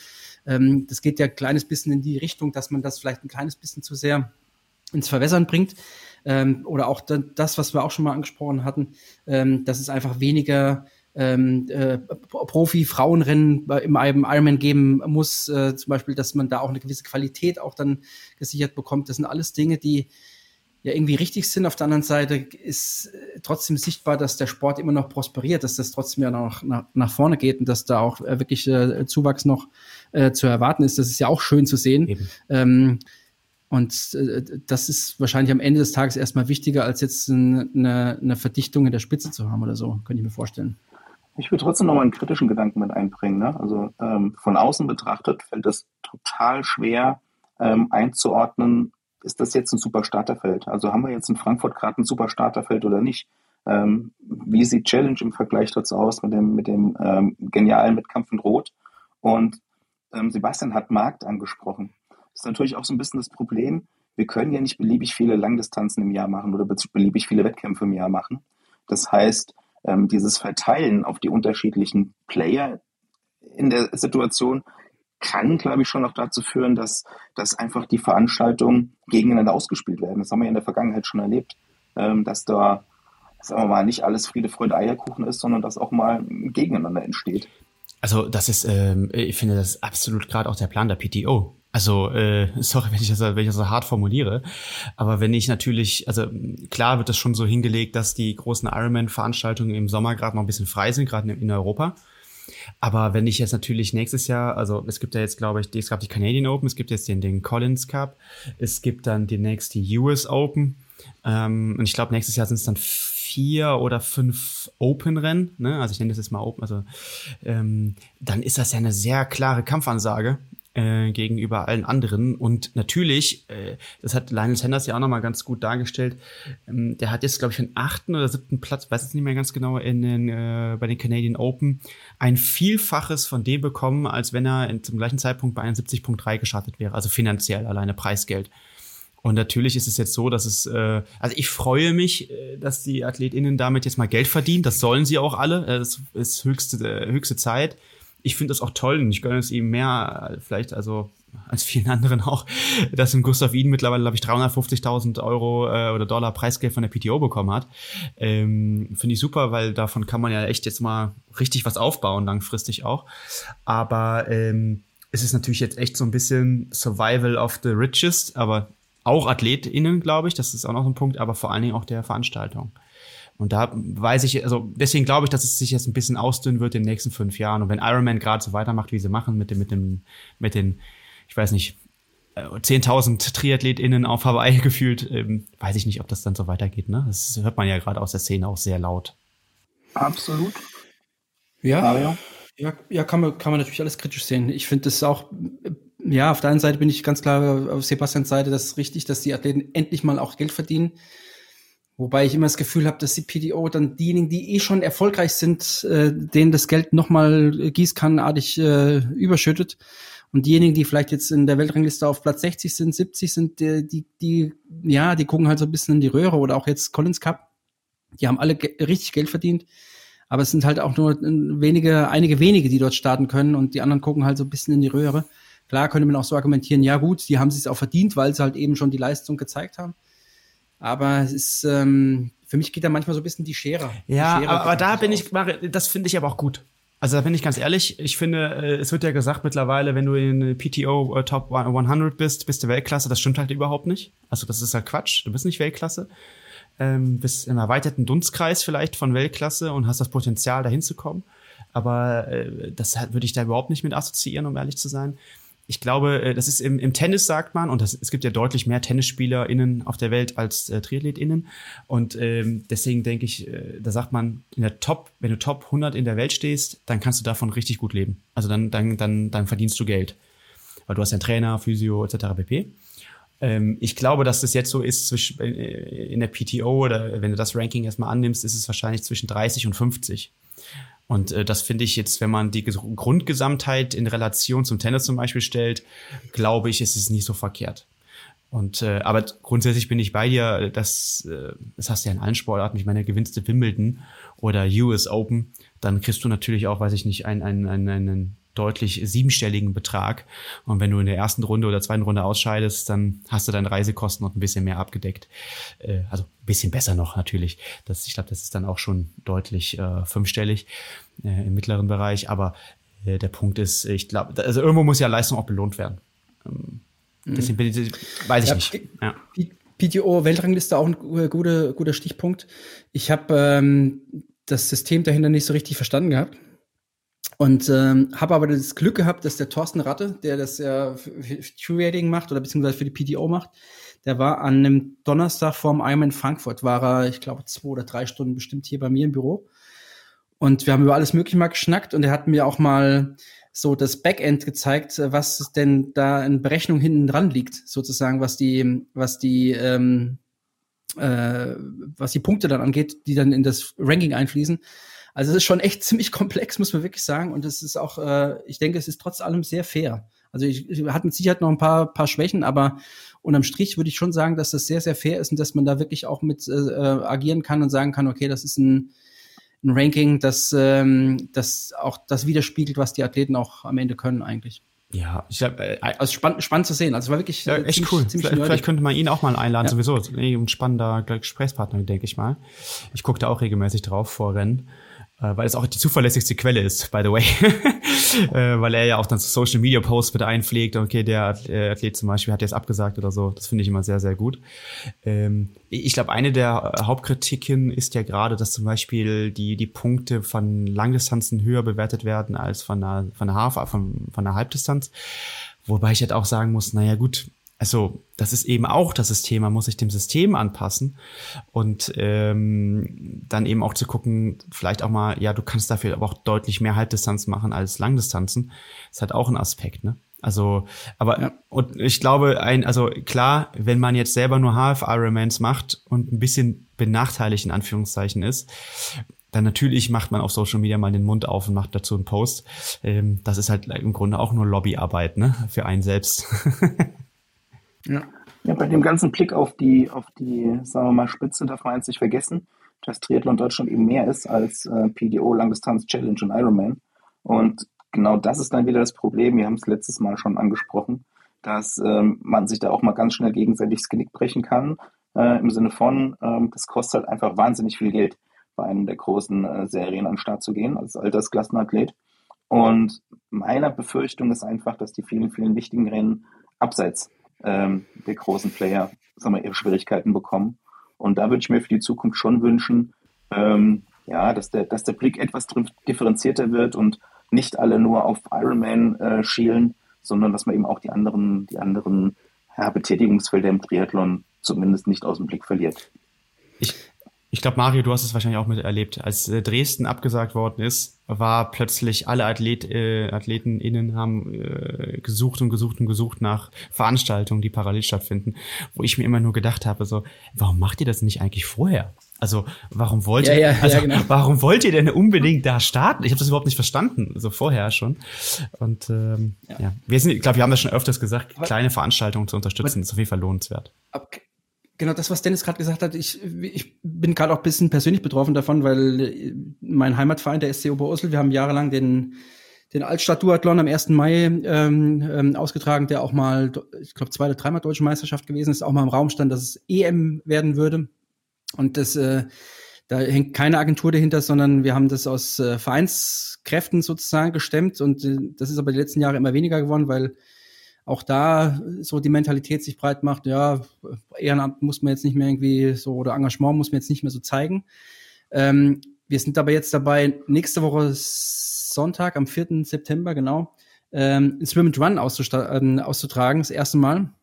Ähm, das geht ja ein kleines bisschen in die Richtung, dass man das vielleicht ein kleines bisschen zu sehr ins Verwässern bringt. Ähm, oder auch das, was wir auch schon mal angesprochen hatten, ähm, dass es einfach weniger ähm, äh, Profi-Frauenrennen im Ironman geben muss, äh, zum Beispiel, dass man da auch eine gewisse Qualität auch dann gesichert bekommt. Das sind alles Dinge, die ja irgendwie richtig sind. Auf der anderen Seite ist äh, trotzdem sichtbar, dass der Sport immer noch prosperiert, dass das trotzdem ja noch nach, nach vorne geht und dass da auch äh, wirklich äh, Zuwachs noch äh, zu erwarten ist. Das ist ja auch schön zu sehen. Ähm, und äh, das ist wahrscheinlich am Ende des Tages erstmal wichtiger, als jetzt eine, eine Verdichtung in der Spitze zu haben oder so, könnte ich mir vorstellen. Ich will trotzdem nochmal einen kritischen Gedanken mit einbringen. Ne? Also ähm, von außen betrachtet fällt es total schwer ähm, einzuordnen, ist das jetzt ein super Starterfeld? Also haben wir jetzt in Frankfurt gerade ein super Starterfeld oder nicht? Ähm, wie sieht Challenge im Vergleich dazu aus mit dem, mit dem ähm, genialen Wettkampf in Rot? Und ähm, Sebastian hat Markt angesprochen. Das ist natürlich auch so ein bisschen das Problem. Wir können ja nicht beliebig viele Langdistanzen im Jahr machen oder beliebig viele Wettkämpfe im Jahr machen. Das heißt, ähm, dieses Verteilen auf die unterschiedlichen Player in der Situation kann, glaube ich, schon auch dazu führen, dass, dass einfach die Veranstaltungen gegeneinander ausgespielt werden. Das haben wir ja in der Vergangenheit schon erlebt, ähm, dass da, sagen wir mal, nicht alles Friede, Freude, Eierkuchen ist, sondern dass auch mal gegeneinander entsteht. Also das ist, ähm, ich finde, das ist absolut gerade auch der Plan der PTO. Also, äh, sorry, [laughs] wenn ich, das, wenn ich das so hart formuliere, aber wenn ich natürlich, also klar wird das schon so hingelegt, dass die großen Ironman-Veranstaltungen im Sommer gerade noch ein bisschen frei sind, gerade in, in Europa. Aber wenn ich jetzt natürlich nächstes Jahr, also es gibt ja jetzt, glaube ich, es gab die Canadian Open, es gibt jetzt den, den Collins Cup, es gibt dann demnächst die US Open. Ähm, und ich glaube, nächstes Jahr sind es dann vier oder fünf Open-Rennen, ne? also ich nenne das jetzt mal Open, also ähm, dann ist das ja eine sehr klare Kampfansage äh, gegenüber allen anderen. Und natürlich, äh, das hat Lionel Sanders ja auch nochmal ganz gut dargestellt, ähm, der hat jetzt, glaube ich, den achten oder siebten Platz, weiß jetzt nicht mehr ganz genau, in den, äh, bei den Canadian Open ein Vielfaches von dem bekommen, als wenn er in, zum gleichen Zeitpunkt bei 71.3 gestartet wäre, also finanziell alleine Preisgeld. Und natürlich ist es jetzt so, dass es, äh, also ich freue mich, äh, dass die AthletInnen damit jetzt mal Geld verdienen. Das sollen sie auch alle. Es ist höchste, äh, höchste Zeit ich finde das auch toll und ich gönne es ihm mehr, vielleicht also als vielen anderen auch, dass ein Gustav Iden mittlerweile, glaube ich, 350.000 Euro äh, oder Dollar Preisgeld von der PTO bekommen hat. Ähm, Finde ich super, weil davon kann man ja echt jetzt mal richtig was aufbauen, langfristig auch. Aber ähm, es ist natürlich jetzt echt so ein bisschen Survival of the Richest, aber auch AthletInnen, glaube ich, das ist auch noch ein Punkt, aber vor allen Dingen auch der Veranstaltung. Und da weiß ich, also deswegen glaube ich, dass es sich jetzt ein bisschen ausdünnen wird in den nächsten fünf Jahren. Und wenn Ironman gerade so weitermacht, wie sie machen, mit dem, mit dem, mit den, ich weiß nicht, 10.000 äh, TriathletInnen auf Hawaii [laughs] gefühlt, ähm, weiß ich nicht, ob das dann so weitergeht. Ne? Das hört man ja gerade aus der Szene auch sehr laut. Absolut. Ja, ja, ja, kann man, kann man natürlich alles kritisch sehen. Ich finde das auch, ja, auf der einen Seite bin ich ganz klar auf Sebastians Seite, das ist richtig, dass die Athleten endlich mal auch Geld verdienen. Wobei ich immer das Gefühl habe, dass die PDO dann diejenigen, die eh schon erfolgreich sind, äh, denen das Geld nochmal gießkannenartig äh, überschüttet. Und diejenigen, die vielleicht jetzt in der Weltrangliste auf Platz 60 sind, 70 sind, die, die, die, ja, die gucken halt so ein bisschen in die Röhre oder auch jetzt Collins Cup. Die haben alle ge richtig Geld verdient. Aber es sind halt auch nur wenige, einige wenige, die dort starten können und die anderen gucken halt so ein bisschen in die Röhre. Klar könnte man auch so argumentieren, ja gut, die haben es auch verdient, weil sie halt eben schon die Leistung gezeigt haben. Aber es ist, ähm, für mich geht da manchmal so ein bisschen die Schere. Ja, die Schere aber, da bin ich, das finde ich aber auch gut. Also da bin ich ganz ehrlich, ich finde, äh, es wird ja gesagt mittlerweile, wenn du in PTO äh, Top 100 bist, bist du Weltklasse. Das stimmt halt überhaupt nicht. Also das ist halt Quatsch. Du bist nicht Weltklasse. Ähm, bist im erweiterten Dunstkreis vielleicht von Weltklasse und hast das Potenzial, dahin zu kommen. Aber äh, das würde ich da überhaupt nicht mit assoziieren, um ehrlich zu sein ich glaube, äh, das ist im, im Tennis, sagt man, und das, es gibt ja deutlich mehr TennisspielerInnen auf der Welt als äh, TriathletInnen. Und ähm, deswegen denke ich, äh, da sagt man, in der Top, wenn du Top 100 in der Welt stehst, dann kannst du davon richtig gut leben. Also dann, dann, dann, dann verdienst du Geld. Weil du hast ja Trainer, Physio, etc. pp. Ähm, ich glaube, dass das jetzt so ist zwischen, äh, in der PTO oder wenn du das Ranking erstmal annimmst, ist es wahrscheinlich zwischen 30 und 50. Und äh, das finde ich jetzt, wenn man die Grundgesamtheit in Relation zum Tennis zum Beispiel stellt, glaube ich, ist es nicht so verkehrt. Und äh, aber grundsätzlich bin ich bei dir, dass äh, das hast du ja in allen Sportarten. Ich meine, gewinnst du Wimbledon oder US Open, dann kriegst du natürlich auch, weiß ich nicht, einen, einen, einen, einen deutlich siebenstelligen Betrag. Und wenn du in der ersten Runde oder zweiten Runde ausscheidest, dann hast du deine Reisekosten noch ein bisschen mehr abgedeckt. Äh, also ein bisschen besser noch natürlich. Das, ich glaube, das ist dann auch schon deutlich äh, fünfstellig äh, im mittleren Bereich. Aber äh, der Punkt ist, ich glaube, also irgendwo muss ja Leistung auch belohnt werden. Ähm, deswegen bin ich, weiß ich ja, nicht. Ja. PTO-Weltrangliste auch ein guter, guter Stichpunkt. Ich habe ähm, das System dahinter nicht so richtig verstanden gehabt. Und ähm, habe aber das Glück gehabt, dass der Thorsten Ratte, der das ja für, True Rating macht oder beziehungsweise für die PTO macht, der war an einem Donnerstag vorm Ironman Frankfurt, war er, ich glaube, zwei oder drei Stunden bestimmt hier bei mir im Büro. Und wir haben über alles Mögliche mal geschnackt und er hat mir auch mal so das Backend gezeigt, was denn da in Berechnung hinten dran liegt, sozusagen, was die, was die, ähm, äh, was die Punkte dann angeht, die dann in das Ranking einfließen. Also es ist schon echt ziemlich [laughs] komplex, muss man wirklich sagen. Und es ist auch, äh, ich denke, es ist trotz allem sehr fair. Also ich, ich hat mit Sicherheit noch ein paar, paar Schwächen, aber unterm Strich würde ich schon sagen, dass das sehr, sehr fair ist und dass man da wirklich auch mit äh, äh agieren kann und sagen kann, okay, das ist ein, ein Ranking, das, ähm, das auch das widerspiegelt, was die Athleten auch am Ende können eigentlich. Ja, ich hab, äh, also spannend, spannend zu sehen. Also war wirklich ja, äh, echt ziemlich, cool. Ziemlich vielleicht, vielleicht, könnte man ihn auch mal einladen. Ja. Sowieso ein spannender Gesprächspartner, denke ich mal. Ich gucke da auch regelmäßig drauf vor Rennen. Äh, weil es auch die zuverlässigste Quelle ist, by the way. [laughs] äh, weil er ja auch dann Social Media Posts mit einpflegt, okay, der äh, Athlet zum Beispiel hat jetzt abgesagt oder so. Das finde ich immer sehr, sehr gut. Ähm, ich glaube, eine der Hauptkritiken ist ja gerade, dass zum Beispiel die, die Punkte von Langdistanzen höher bewertet werden als von einer, von einer, Half, von, von einer Halbdistanz. Wobei ich halt auch sagen muss, naja gut, also das ist eben auch das System, man muss sich dem System anpassen und ähm, dann eben auch zu gucken, vielleicht auch mal, ja, du kannst dafür aber auch deutlich mehr Halbdistanz machen als Langdistanzen. Das hat auch ein Aspekt, ne? Also, aber ja. und ich glaube, ein, also klar, wenn man jetzt selber nur Half Ironmans macht und ein bisschen benachteiligt in Anführungszeichen ist, dann natürlich macht man auf Social Media mal den Mund auf und macht dazu einen Post. Ähm, das ist halt im Grunde auch nur Lobbyarbeit, ne, für einen selbst. [laughs] Ja. bei dem ganzen Blick auf die, auf die, sagen wir mal, Spitze darf man eins nicht vergessen, dass Triathlon Deutschland eben mehr ist als äh, PDO, Langdistanz Challenge und Ironman. Und genau das ist dann wieder das Problem. Wir haben es letztes Mal schon angesprochen, dass ähm, man sich da auch mal ganz schnell gegenseitig das Genick brechen kann. Äh, Im Sinne von, ähm, das kostet halt einfach wahnsinnig viel Geld, bei einem der großen äh, Serien an den Start zu gehen, als Altersklassenathlet. Und meine Befürchtung ist einfach, dass die vielen, vielen wichtigen Rennen abseits ähm, der großen Player sagen wir, ihre Schwierigkeiten bekommen. Und da würde ich mir für die Zukunft schon wünschen, ähm, ja, dass der, dass der Blick etwas differenzierter wird und nicht alle nur auf Ironman äh, schielen, sondern dass man eben auch die anderen, die anderen ja, Betätigungsfelder im Triathlon zumindest nicht aus dem Blick verliert. Ich, ich glaube, Mario, du hast es wahrscheinlich auch miterlebt. Als äh, Dresden abgesagt worden ist, war plötzlich alle Athlet, äh, AthletenInnen haben äh, gesucht und gesucht und gesucht nach Veranstaltungen, die parallel stattfinden, wo ich mir immer nur gedacht habe, so, warum macht ihr das nicht eigentlich vorher? Also, warum wollt ihr, ja, ja, also, ja, genau. warum wollt ihr denn unbedingt da starten? Ich habe das überhaupt nicht verstanden, so also vorher schon. Und ähm, ja. wir sind, ich glaube, wir haben das schon öfters gesagt, kleine Veranstaltungen zu unterstützen, ist auf jeden Fall lohnenswert. Okay Genau, das, was Dennis gerade gesagt hat, ich, ich bin gerade auch ein bisschen persönlich betroffen davon, weil mein Heimatverein, der SC Oberursel, wir haben jahrelang den, den Altstadt-Duathlon am 1. Mai ähm, ähm, ausgetragen, der auch mal, ich glaube, zwei oder dreimal deutsche Meisterschaft gewesen ist, auch mal im Raum stand, dass es EM werden würde. Und das, äh, da hängt keine Agentur dahinter, sondern wir haben das aus äh, Vereinskräften sozusagen gestemmt und äh, das ist aber die letzten Jahre immer weniger geworden, weil auch da so die Mentalität sich breit macht, ja, Ehrenamt muss man jetzt nicht mehr irgendwie so oder Engagement muss man jetzt nicht mehr so zeigen. Ähm, wir sind aber jetzt dabei, nächste Woche Sonntag, am 4. September, genau, ähm, Swim and Run äh, auszutragen, das erste Mal,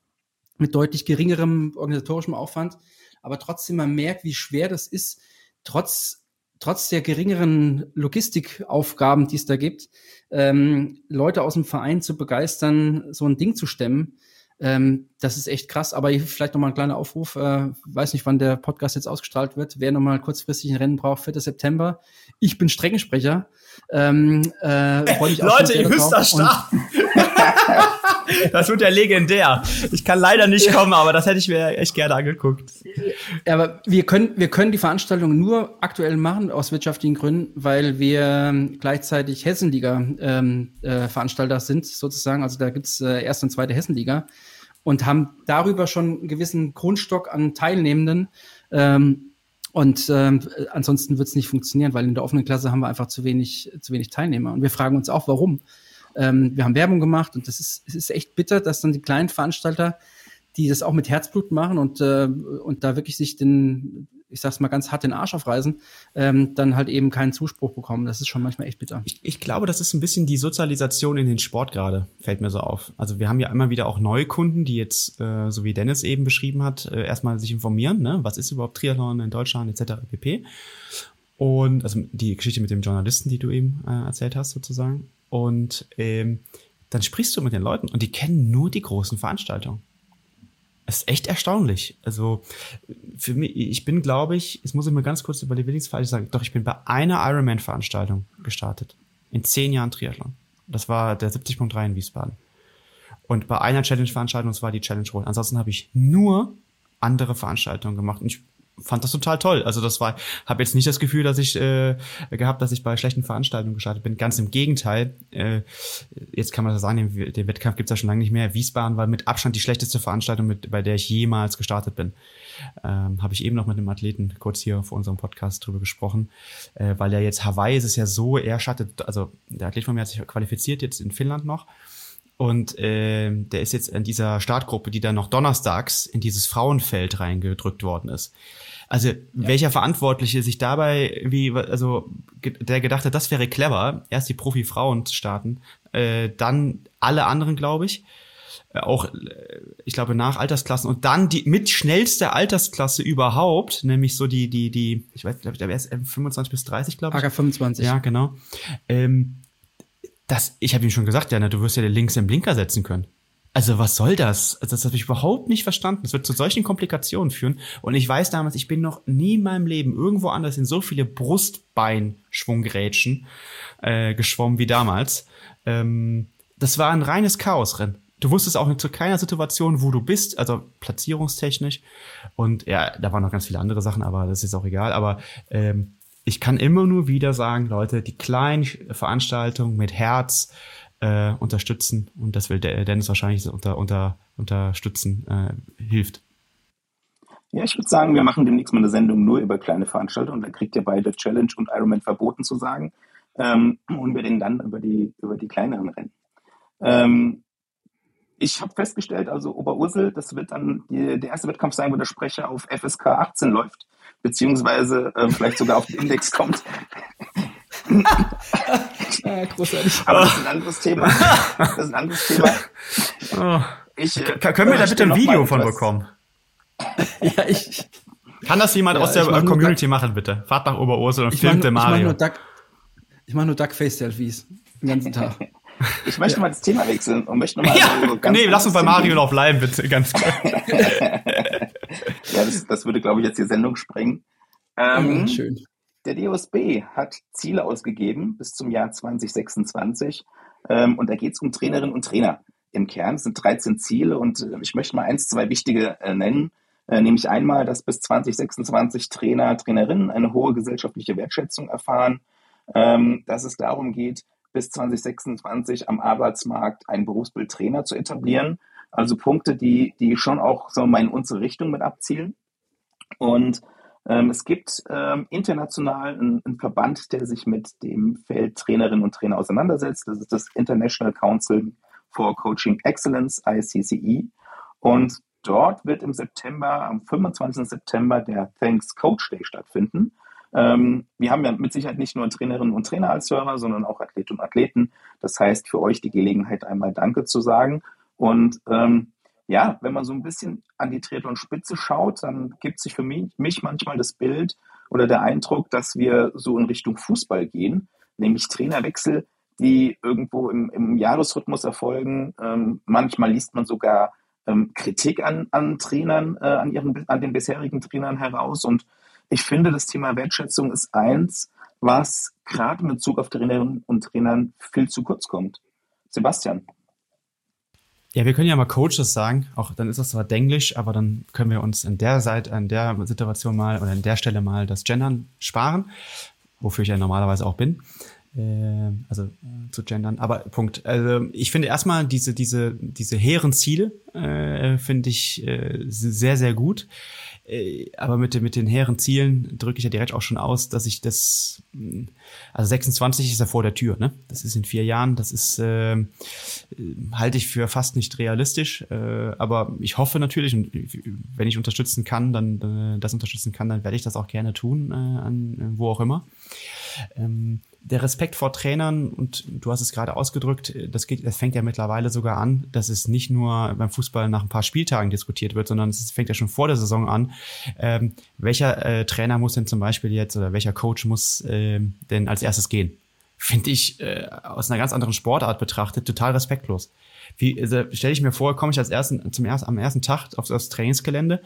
mit deutlich geringerem organisatorischem Aufwand. Aber trotzdem, man merkt, wie schwer das ist, trotz trotz der geringeren Logistikaufgaben, die es da gibt, ähm, Leute aus dem Verein zu begeistern, so ein Ding zu stemmen, ähm, das ist echt krass. Aber vielleicht nochmal ein kleiner Aufruf. Äh, weiß nicht, wann der Podcast jetzt ausgestrahlt wird. Wer nochmal kurzfristig ein Rennen braucht, 4. September. Ich bin Streckensprecher. Ähm, äh, Leute, in Hüsterstadt. [laughs] [laughs] das wird ja legendär. Ich kann leider nicht kommen, aber das hätte ich mir echt gerne angeguckt. Aber wir können, wir können die Veranstaltung nur aktuell machen aus wirtschaftlichen Gründen, weil wir gleichzeitig Hessenliga ähm, äh, sind, sozusagen. Also da gibt's äh, erste und zweite Hessenliga und haben darüber schon einen gewissen Grundstock an Teilnehmenden. Ähm, und ähm, ansonsten wird es nicht funktionieren, weil in der offenen Klasse haben wir einfach zu wenig, zu wenig Teilnehmer. Und wir fragen uns auch, warum. Ähm, wir haben Werbung gemacht und das ist, es ist echt bitter, dass dann die kleinen Veranstalter, die das auch mit Herzblut machen und, äh, und da wirklich sich den, ich sag's mal ganz hart den Arsch aufreißen, ähm, dann halt eben keinen Zuspruch bekommen. Das ist schon manchmal echt bitter. Ich, ich glaube, das ist ein bisschen die Sozialisation in den Sport gerade, fällt mir so auf. Also wir haben ja immer wieder auch neue Kunden, die jetzt, äh, so wie Dennis eben beschrieben hat, äh, erstmal sich informieren, ne? was ist überhaupt Triathlon in Deutschland etc. pp. Und also die Geschichte mit dem Journalisten, die du eben äh, erzählt hast, sozusagen. Und ähm, dann sprichst du mit den Leuten und die kennen nur die großen Veranstaltungen. Das ist echt erstaunlich. Also für mich, ich bin, glaube ich, jetzt muss ich mal ganz kurz über die Willingsfall sagen, doch, ich bin bei einer Ironman-Veranstaltung gestartet. In zehn Jahren Triathlon. Das war der 70.3 in Wiesbaden. Und bei einer Challenge-Veranstaltung, das war die Challenge Roll. Ansonsten habe ich nur andere Veranstaltungen gemacht. Und ich fand das total toll. Also das war, habe jetzt nicht das Gefühl, dass ich äh, gehabt, dass ich bei schlechten Veranstaltungen gestartet bin. Ganz im Gegenteil. Äh, jetzt kann man das sagen, den, den Wettkampf gibt's ja schon lange nicht mehr. Wiesbaden war mit Abstand die schlechteste Veranstaltung, mit, bei der ich jemals gestartet bin. Ähm, habe ich eben noch mit einem Athleten kurz hier vor unserem Podcast drüber gesprochen, äh, weil ja jetzt Hawaii ist es ja so, er schattet, also der Athlet von mir hat sich qualifiziert jetzt in Finnland noch und äh, der ist jetzt in dieser Startgruppe, die dann noch donnerstags in dieses Frauenfeld reingedrückt worden ist. Also ja. welcher Verantwortliche sich dabei, wie, also der gedacht hat, das wäre clever, erst die Profi-Frauen zu starten, äh, dann alle anderen, glaube ich, äh, auch, äh, ich glaube, nach Altersklassen und dann die mit schnellste Altersklasse überhaupt, nämlich so die, die, die, ich weiß, der wäre 25 bis 30, glaube ich. AK 25. Ja, genau. Ähm, das, ich habe ihm schon gesagt, ja, du wirst ja den links im Blinker setzen können. Also was soll das? Also das habe ich überhaupt nicht verstanden. Das wird zu solchen Komplikationen führen. Und ich weiß damals, ich bin noch nie in meinem Leben irgendwo anders in so viele Brustbeinschwunggerätschen äh, geschwommen wie damals. Ähm, das war ein reines Chaosrennen. Du wusstest auch zu keiner Situation, wo du bist, also platzierungstechnisch. Und ja, da waren noch ganz viele andere Sachen, aber das ist auch egal. Aber ähm, ich kann immer nur wieder sagen, Leute, die kleinen Veranstaltungen mit Herz äh, unterstützen und das will Dennis wahrscheinlich unter, unter, unterstützen, äh, hilft. Ja, ich würde sagen, wir machen demnächst mal eine Sendung nur über kleine Veranstaltungen. Da kriegt ihr beide Challenge und Ironman verboten zu sagen. Ähm, und wir reden dann über die, über die kleineren Rennen. Ähm, ich habe festgestellt, also Oberursel, das wird dann die, der erste Wettkampf sein, wo der Sprecher auf FSK 18 läuft, beziehungsweise äh, vielleicht sogar auf den Index kommt. [laughs] ah, großartig. Aber das ist ein anderes Thema. Das ist ein anderes Thema. Oh. Ich, äh, können wir da bitte ein Video von bekommen? [laughs] ja, ich. Kann das jemand ja, aus der Community machen, bitte? Fahrt nach Oberursel und filmt den Mario. Ich mache nur Duckface-Selfies den ganzen Tag. [laughs] Ich möchte mal das Thema wechseln und möchte nochmal. Ja, so nee, lass uns bei Mario noch bleiben, bitte, ganz klar. Ja, das, das würde, glaube ich, jetzt die Sendung sprengen. Ähm, ja, schön. Der DOSB hat Ziele ausgegeben bis zum Jahr 2026 ähm, und da geht es um Trainerinnen und Trainer. Im Kern es sind 13 Ziele und äh, ich möchte mal eins, zwei wichtige äh, nennen. Äh, nämlich einmal, dass bis 2026 Trainer, Trainerinnen eine hohe gesellschaftliche Wertschätzung erfahren, ähm, dass es darum geht, bis 2026 am Arbeitsmarkt ein Berufsbild Trainer zu etablieren. Also Punkte, die, die schon auch so mal in unsere Richtung mit abzielen. Und ähm, es gibt ähm, international einen, einen, Verband, der sich mit dem Feld Trainerinnen und Trainer auseinandersetzt. Das ist das International Council for Coaching Excellence, ICCE. Und dort wird im September, am 25. September, der Thanks Coach Day stattfinden. Ähm, wir haben ja mit Sicherheit nicht nur Trainerinnen und Trainer als Hörer, sondern auch Athletinnen und Athleten. Das heißt, für euch die Gelegenheit, einmal Danke zu sagen. Und ähm, ja, wenn man so ein bisschen an die Triathlon-Spitze schaut, dann gibt sich für mich, mich manchmal das Bild oder der Eindruck, dass wir so in Richtung Fußball gehen, nämlich Trainerwechsel, die irgendwo im, im Jahresrhythmus erfolgen. Ähm, manchmal liest man sogar ähm, Kritik an, an Trainern, äh, an, ihren, an den bisherigen Trainern heraus. Und ich finde, das Thema Wertschätzung ist eins, was gerade mit Bezug auf Trainerinnen und Trainern viel zu kurz kommt. Sebastian. Ja, wir können ja mal Coaches sagen, auch dann ist das zwar Denglisch, aber dann können wir uns in der Seite, in der Situation mal oder an der Stelle mal das Gendern sparen, wofür ich ja normalerweise auch bin. Äh, also äh, zu gendern. Aber Punkt. Also ich finde erstmal diese, diese, diese hehren Ziele äh, finde ich äh, sehr, sehr gut. Äh, aber mit, mit den hehren Zielen drücke ich ja direkt auch schon aus, dass ich das, hm, also 26 ist ja vor der Tür, ne? Das ist in vier Jahren, das ist, äh, halte ich für fast nicht realistisch, äh, aber ich hoffe natürlich, und wenn ich unterstützen kann, dann äh, das unterstützen kann, dann werde ich das auch gerne tun, äh, an, wo auch immer. Ähm, der Respekt vor Trainern, und du hast es gerade ausgedrückt, das, geht, das fängt ja mittlerweile sogar an, dass es nicht nur beim Fußball nach ein paar Spieltagen diskutiert wird, sondern es fängt ja schon vor der Saison an. Ähm, welcher äh, Trainer muss denn zum Beispiel jetzt oder welcher Coach muss äh, denn als erstes gehen? Finde ich äh, aus einer ganz anderen Sportart betrachtet total respektlos. Wie also stelle ich mir vor, komme ich als ersten zum ersten am ersten Tag auf das Trainingsgelände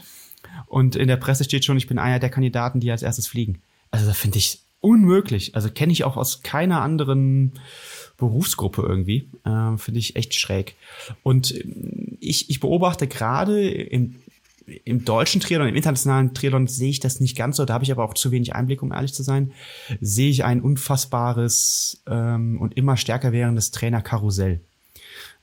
und in der Presse steht schon, ich bin einer der Kandidaten, die als erstes fliegen. Also da finde ich unmöglich. Also kenne ich auch aus keiner anderen Berufsgruppe irgendwie. Äh, Finde ich echt schräg. Und ähm, ich, ich beobachte gerade im im deutschen Triathlon, im internationalen Triathlon sehe ich das nicht ganz so. Da habe ich aber auch zu wenig Einblick, um ehrlich zu sein. Sehe ich ein unfassbares ähm, und immer stärker wärendes Trainerkarussell.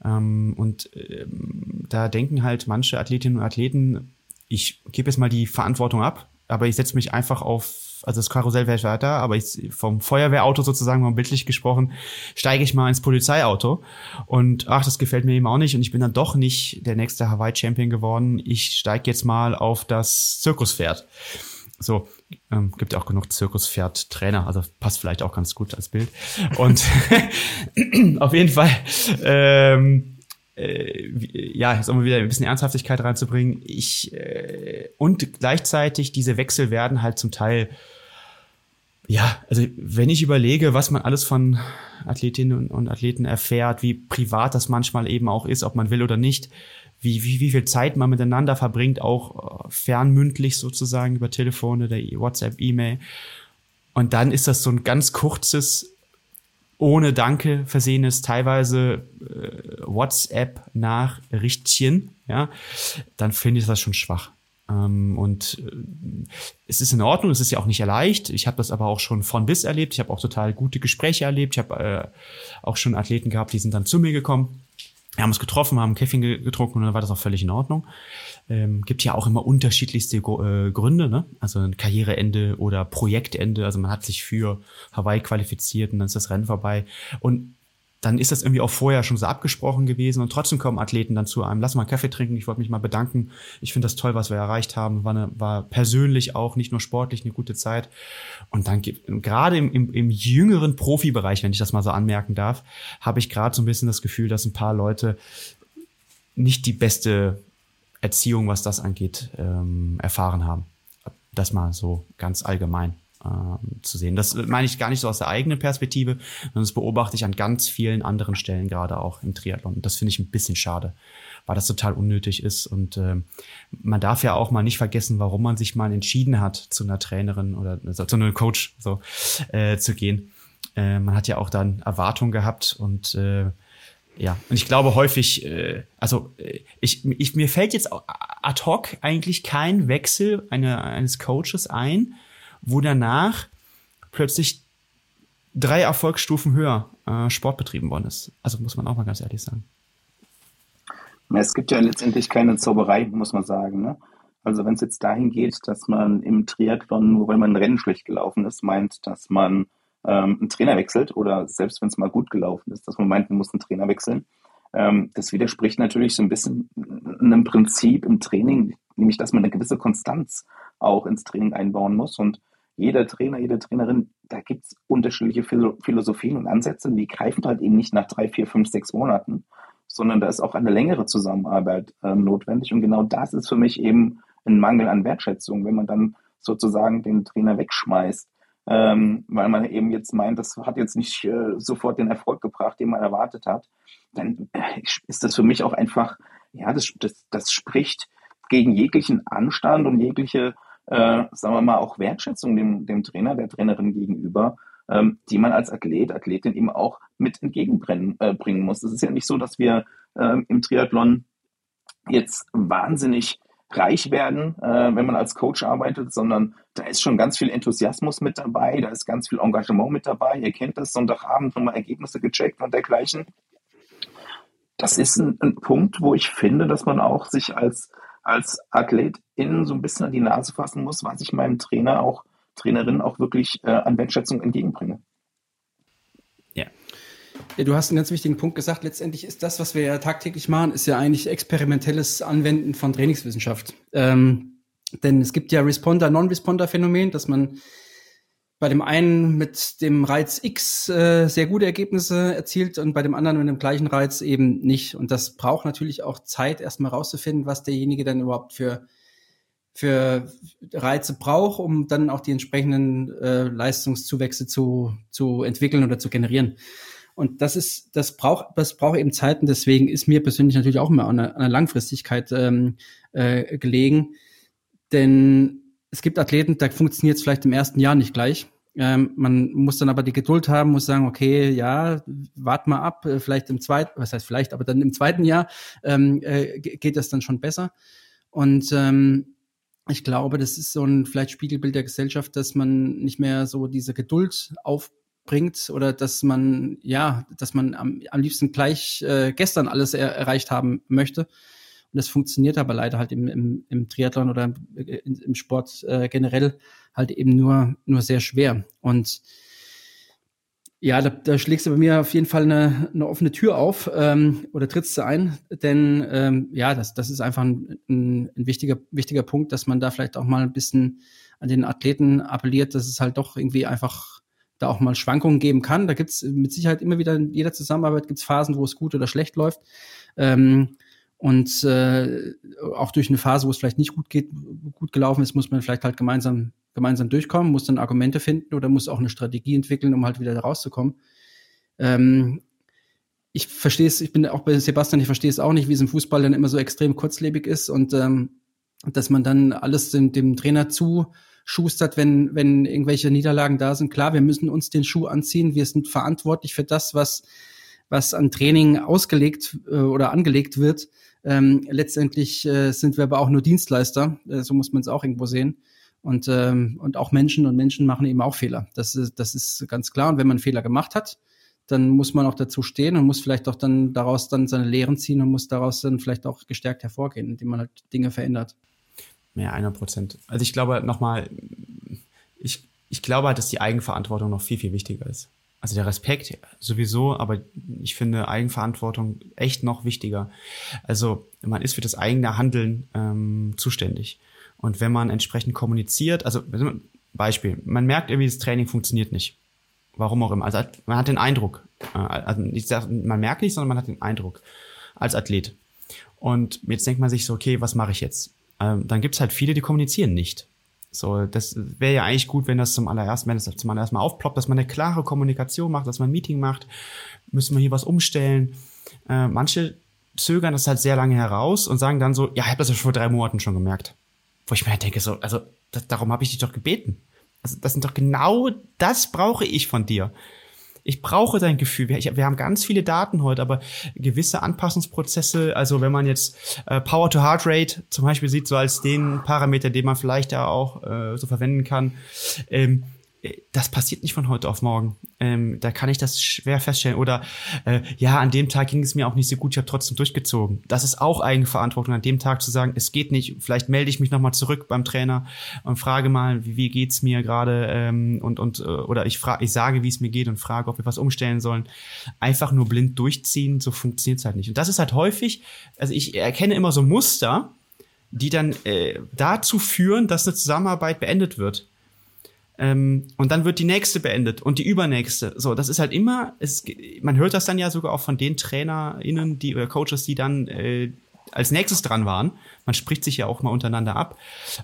Ähm, und ähm, da denken halt manche Athletinnen und Athleten, ich gebe jetzt mal die Verantwortung ab, aber ich setze mich einfach auf also das Karussell wäre weiter, aber ich, vom Feuerwehrauto sozusagen, mal bildlich gesprochen, steige ich mal ins Polizeiauto und ach, das gefällt mir eben auch nicht und ich bin dann doch nicht der nächste Hawaii-Champion geworden. Ich steige jetzt mal auf das Zirkuspferd. So, ähm, gibt auch genug Zirkuspferd-Trainer, also passt vielleicht auch ganz gut als Bild. Und [laughs] auf jeden Fall, ähm, äh, ja, jetzt um wieder ein bisschen Ernsthaftigkeit reinzubringen. Ich äh, und gleichzeitig diese Wechsel werden halt zum Teil ja, also wenn ich überlege, was man alles von Athletinnen und Athleten erfährt, wie privat das manchmal eben auch ist, ob man will oder nicht, wie, wie, wie viel Zeit man miteinander verbringt, auch äh, fernmündlich sozusagen über Telefon oder WhatsApp, E-Mail. Und dann ist das so ein ganz kurzes, ohne Danke versehenes, teilweise äh, WhatsApp-Nachrichtchen, ja, dann finde ich das schon schwach. Ähm, und äh, es ist in Ordnung, es ist ja auch nicht leicht. Ich habe das aber auch schon von bis erlebt. Ich habe auch total gute Gespräche erlebt. Ich habe äh, auch schon Athleten gehabt, die sind dann zu mir gekommen. Wir haben uns getroffen, haben Kaffee getrunken und dann war das auch völlig in Ordnung. Ähm, gibt ja auch immer unterschiedlichste äh, Gründe, ne? Also ein Karriereende oder Projektende. Also man hat sich für Hawaii qualifiziert und dann ist das Rennen vorbei. Und dann ist das irgendwie auch vorher schon so abgesprochen gewesen und trotzdem kommen Athleten dann zu einem, lass mal einen Kaffee trinken, ich wollte mich mal bedanken. Ich finde das toll, was wir erreicht haben. War, eine, war persönlich auch, nicht nur sportlich, eine gute Zeit. Und dann gerade im, im, im jüngeren Profibereich, wenn ich das mal so anmerken darf, habe ich gerade so ein bisschen das Gefühl, dass ein paar Leute nicht die beste Erziehung, was das angeht, ähm, erfahren haben. Das mal so ganz allgemein äh, zu sehen. Das meine ich gar nicht so aus der eigenen Perspektive, sondern das beobachte ich an ganz vielen anderen Stellen, gerade auch im Triathlon. Das finde ich ein bisschen schade, weil das total unnötig ist. Und äh, man darf ja auch mal nicht vergessen, warum man sich mal entschieden hat, zu einer Trainerin oder zu einem Coach so äh, zu gehen. Äh, man hat ja auch dann Erwartungen gehabt und äh, ja, und ich glaube häufig, äh, also äh, ich, ich, mir fällt jetzt ad hoc eigentlich kein Wechsel eine, eines Coaches ein, wo danach plötzlich drei Erfolgsstufen höher äh, Sport betrieben worden ist. Also muss man auch mal ganz ehrlich sagen. Es gibt ja letztendlich keine Zauberei, muss man sagen. Ne? Also wenn es jetzt dahin geht, dass man im Triathlon, nur weil man ein Rennen schlecht gelaufen ist, meint, dass man ähm, einen Trainer wechselt oder selbst wenn es mal gut gelaufen ist, dass man meint, man muss einen Trainer wechseln. Ähm, das widerspricht natürlich so ein bisschen einem Prinzip im Training, nämlich dass man eine gewisse Konstanz auch ins Training einbauen muss. Und jeder Trainer, jede Trainerin, da gibt es unterschiedliche Philosophien und Ansätze, die greifen halt eben nicht nach drei, vier, fünf, sechs Monaten, sondern da ist auch eine längere Zusammenarbeit äh, notwendig. Und genau das ist für mich eben ein Mangel an Wertschätzung, wenn man dann sozusagen den Trainer wegschmeißt, ähm, weil man eben jetzt meint, das hat jetzt nicht äh, sofort den Erfolg gebracht, den man erwartet hat, dann äh, ist das für mich auch einfach, ja, das, das, das spricht gegen jeglichen Anstand und jegliche äh, sagen wir mal, auch Wertschätzung dem, dem Trainer, der Trainerin gegenüber, ähm, die man als Athlet, Athletin eben auch mit entgegenbringen äh, muss. Es ist ja nicht so, dass wir äh, im Triathlon jetzt wahnsinnig reich werden, äh, wenn man als Coach arbeitet, sondern da ist schon ganz viel Enthusiasmus mit dabei, da ist ganz viel Engagement mit dabei. Ihr kennt das, Sonntagabend nochmal Ergebnisse gecheckt und dergleichen. Das ist ein, ein Punkt, wo ich finde, dass man auch sich als als Athletin so ein bisschen an die Nase fassen muss, was ich meinem Trainer auch, Trainerin auch wirklich äh, an Wertschätzung entgegenbringe. Ja. Ja, du hast einen ganz wichtigen Punkt gesagt. Letztendlich ist das, was wir ja tagtäglich machen, ist ja eigentlich experimentelles Anwenden von Trainingswissenschaft. Ähm, denn es gibt ja Responder-Non-Responder-Phänomen, dass man bei dem einen mit dem Reiz X äh, sehr gute Ergebnisse erzielt und bei dem anderen mit dem gleichen Reiz eben nicht. Und das braucht natürlich auch Zeit, erstmal rauszufinden, was derjenige dann überhaupt für, für Reize braucht, um dann auch die entsprechenden äh, Leistungszuwächse zu, zu entwickeln oder zu generieren. Und das ist, das braucht, das braucht eben Zeiten. Deswegen ist mir persönlich natürlich auch immer an einer, an einer Langfristigkeit ähm, äh, gelegen. Denn es gibt Athleten, da funktioniert es vielleicht im ersten Jahr nicht gleich. Ähm, man muss dann aber die Geduld haben, muss sagen, okay, ja, wart mal ab, äh, vielleicht im zweiten, was heißt vielleicht, aber dann im zweiten Jahr ähm, äh, geht das dann schon besser. Und ähm, ich glaube, das ist so ein vielleicht Spiegelbild der Gesellschaft, dass man nicht mehr so diese Geduld aufbringt oder dass man, ja, dass man am, am liebsten gleich äh, gestern alles er erreicht haben möchte. Und das funktioniert aber leider halt im, im, im Triathlon oder im, im Sport äh, generell halt eben nur, nur sehr schwer. Und ja, da, da schlägst du bei mir auf jeden Fall eine, eine offene Tür auf ähm, oder trittst du ein, denn ähm, ja, das, das ist einfach ein, ein, ein wichtiger, wichtiger Punkt, dass man da vielleicht auch mal ein bisschen an den Athleten appelliert, dass es halt doch irgendwie einfach da auch mal Schwankungen geben kann. Da gibt's mit Sicherheit immer wieder in jeder Zusammenarbeit gibt's Phasen, wo es gut oder schlecht läuft. Ähm, und äh, auch durch eine Phase, wo es vielleicht nicht gut geht, gut gelaufen ist, muss man vielleicht halt gemeinsam gemeinsam durchkommen, muss dann Argumente finden oder muss auch eine Strategie entwickeln, um halt wieder rauszukommen. Ähm, ich verstehe es, ich bin auch bei Sebastian, ich verstehe es auch nicht, wie es im Fußball dann immer so extrem kurzlebig ist und ähm, dass man dann alles dem, dem Trainer zuschustert, wenn, wenn irgendwelche Niederlagen da sind. Klar, wir müssen uns den Schuh anziehen, wir sind verantwortlich für das, was, was an Training ausgelegt äh, oder angelegt wird. Ähm, letztendlich äh, sind wir aber auch nur Dienstleister, äh, so muss man es auch irgendwo sehen. Und, ähm, und auch Menschen und Menschen machen eben auch Fehler. Das ist, das ist ganz klar. Und wenn man Fehler gemacht hat, dann muss man auch dazu stehen und muss vielleicht auch dann daraus dann seine Lehren ziehen und muss daraus dann vielleicht auch gestärkt hervorgehen, indem man halt Dinge verändert. Ja, einer Prozent. Also ich glaube nochmal, ich, ich glaube halt, dass die Eigenverantwortung noch viel, viel wichtiger ist. Also der Respekt sowieso, aber ich finde Eigenverantwortung echt noch wichtiger. Also man ist für das eigene Handeln ähm, zuständig. Und wenn man entsprechend kommuniziert, also Beispiel, man merkt irgendwie, das Training funktioniert nicht. Warum auch immer. Also man hat den Eindruck, äh, also ich sag, man merkt nicht, sondern man hat den Eindruck als Athlet. Und jetzt denkt man sich so, okay, was mache ich jetzt? Ähm, dann gibt's halt viele, die kommunizieren nicht. So, das wäre ja eigentlich gut, wenn das zum allerersten, wenn das zum allerersten Mal aufploppt, dass man eine klare Kommunikation macht, dass man ein Meeting macht, müssen wir hier was umstellen. Äh, manche zögern das halt sehr lange heraus und sagen dann so, ja, ich habe das ja schon vor drei Monaten schon gemerkt. Wo ich mir halt denke, so, also das, darum habe ich dich doch gebeten. Also das sind doch genau das brauche ich von dir. Ich brauche dein Gefühl. Wir, wir, haben ganz viele Daten heute, aber gewisse Anpassungsprozesse, also wenn man jetzt äh, Power to Heart Rate zum Beispiel sieht, so als den Parameter, den man vielleicht da auch äh, so verwenden kann, ähm, das passiert nicht von heute auf morgen. Ähm, da kann ich das schwer feststellen. Oder äh, ja, an dem Tag ging es mir auch nicht so gut, ich habe trotzdem durchgezogen. Das ist auch Eigenverantwortung, an dem Tag zu sagen, es geht nicht, vielleicht melde ich mich nochmal zurück beim Trainer und frage mal, wie, wie geht's mir gerade ähm, und, und äh, oder ich frage, ich sage, wie es mir geht und frage, ob wir was umstellen sollen. Einfach nur blind durchziehen, so funktioniert's halt nicht. Und das ist halt häufig, also ich erkenne immer so Muster, die dann äh, dazu führen, dass eine Zusammenarbeit beendet wird. Ähm, und dann wird die nächste beendet und die übernächste. So, das ist halt immer, es, man hört das dann ja sogar auch von den TrainerInnen, die oder Coaches, die dann äh, als nächstes dran waren. Man spricht sich ja auch mal untereinander ab.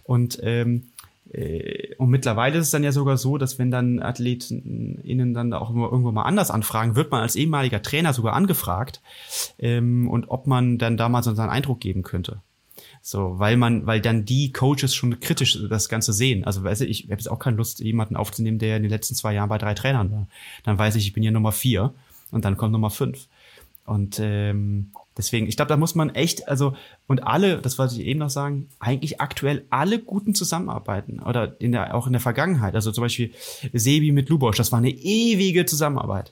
Und, ähm, äh, und mittlerweile ist es dann ja sogar so, dass wenn dann AthletInnen dann auch irgendwo mal anders anfragen, wird man als ehemaliger Trainer sogar angefragt ähm, und ob man dann da mal so seinen Eindruck geben könnte. So, weil man, weil dann die Coaches schon kritisch das Ganze sehen. Also weiß ich, ich habe jetzt auch keine Lust, jemanden aufzunehmen, der in den letzten zwei Jahren bei drei Trainern war. Dann weiß ich, ich bin hier Nummer vier und dann kommt Nummer fünf. Und ähm, deswegen, ich glaube, da muss man echt, also, und alle, das wollte ich eben noch sagen, eigentlich aktuell alle guten zusammenarbeiten. Oder in der, auch in der Vergangenheit. Also zum Beispiel Sebi mit Lubosch, das war eine ewige Zusammenarbeit.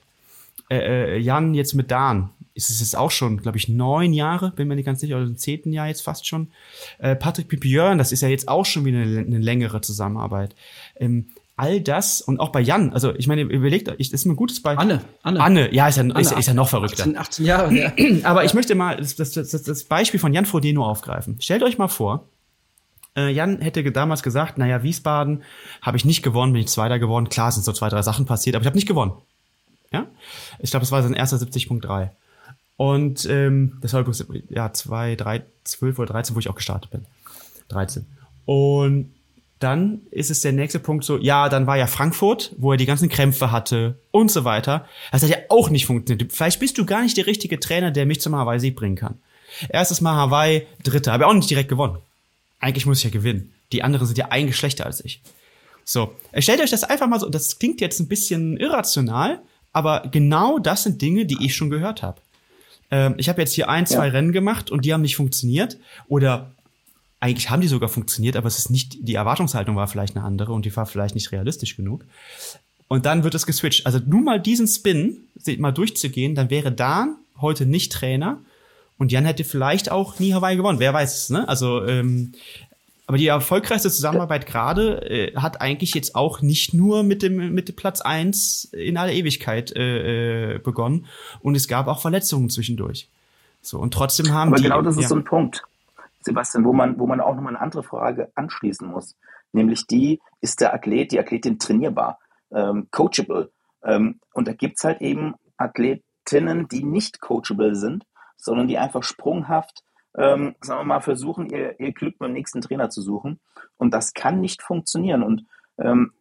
Äh, äh, Jan jetzt mit Dan, ist es jetzt auch schon, glaube ich, neun Jahre, bin mir nicht ganz sicher, oder im zehnten Jahr jetzt fast schon. Äh, Patrick Pipiern, das ist ja jetzt auch schon wieder eine, eine längere Zusammenarbeit. Ähm, all das und auch bei Jan, also ich meine, überlegt euch, das ist mir ein gutes Beispiel. Anne, Anne. Anne, ja, ist ja, Anne, ist, ist ja noch verrückter. 18, 18 Jahre, ja. [clears throat] Aber ich möchte mal das, das, das, das Beispiel von Jan Frodeno aufgreifen. Stellt euch mal vor, äh, Jan hätte damals gesagt, naja, Wiesbaden habe ich nicht gewonnen, bin ich Zweiter geworden. Klar sind so zwei, drei Sachen passiert, aber ich habe nicht gewonnen. Ja? Ich glaube, das war sein erster 70.3. Und ähm, das war ja zwei, drei, zwölf oder 13, wo ich auch gestartet bin. 13. Und dann ist es der nächste Punkt so, ja, dann war ja Frankfurt, wo er die ganzen Krämpfe hatte und so weiter. Das hat ja auch nicht funktioniert. Vielleicht bist du gar nicht der richtige Trainer, der mich zum Hawaii-Sieg bringen kann. Erstes Mal Hawaii, dritte, habe ich auch nicht direkt gewonnen. Eigentlich muss ich ja gewinnen. Die anderen sind ja ein schlechter als ich. So, stellt euch das einfach mal so, das klingt jetzt ein bisschen irrational, aber genau das sind Dinge, die ich schon gehört habe ähm, ich habe jetzt hier ein, zwei ja. Rennen gemacht und die haben nicht funktioniert. Oder eigentlich haben die sogar funktioniert, aber es ist nicht, die Erwartungshaltung war vielleicht eine andere und die war vielleicht nicht realistisch genug. Und dann wird es geswitcht. Also nur mal diesen Spin mal durchzugehen, dann wäre Dan heute nicht Trainer und Jan hätte vielleicht auch nie Hawaii gewonnen. Wer weiß es, ne? Also, ähm, aber die erfolgreichste Zusammenarbeit gerade äh, hat eigentlich jetzt auch nicht nur mit dem mit dem Platz eins in aller Ewigkeit äh, äh, begonnen und es gab auch Verletzungen zwischendurch. So und trotzdem haben aber die genau das ist ja. so ein Punkt, Sebastian, wo man wo man auch nochmal eine andere Frage anschließen muss, nämlich die ist der Athlet, die Athletin trainierbar, ähm, coachable ähm, und da gibt's halt eben Athletinnen, die nicht coachable sind, sondern die einfach sprunghaft ähm, sagen wir mal, versuchen, ihr, ihr Glück beim nächsten Trainer zu suchen. Und das kann nicht funktionieren. Und ähm,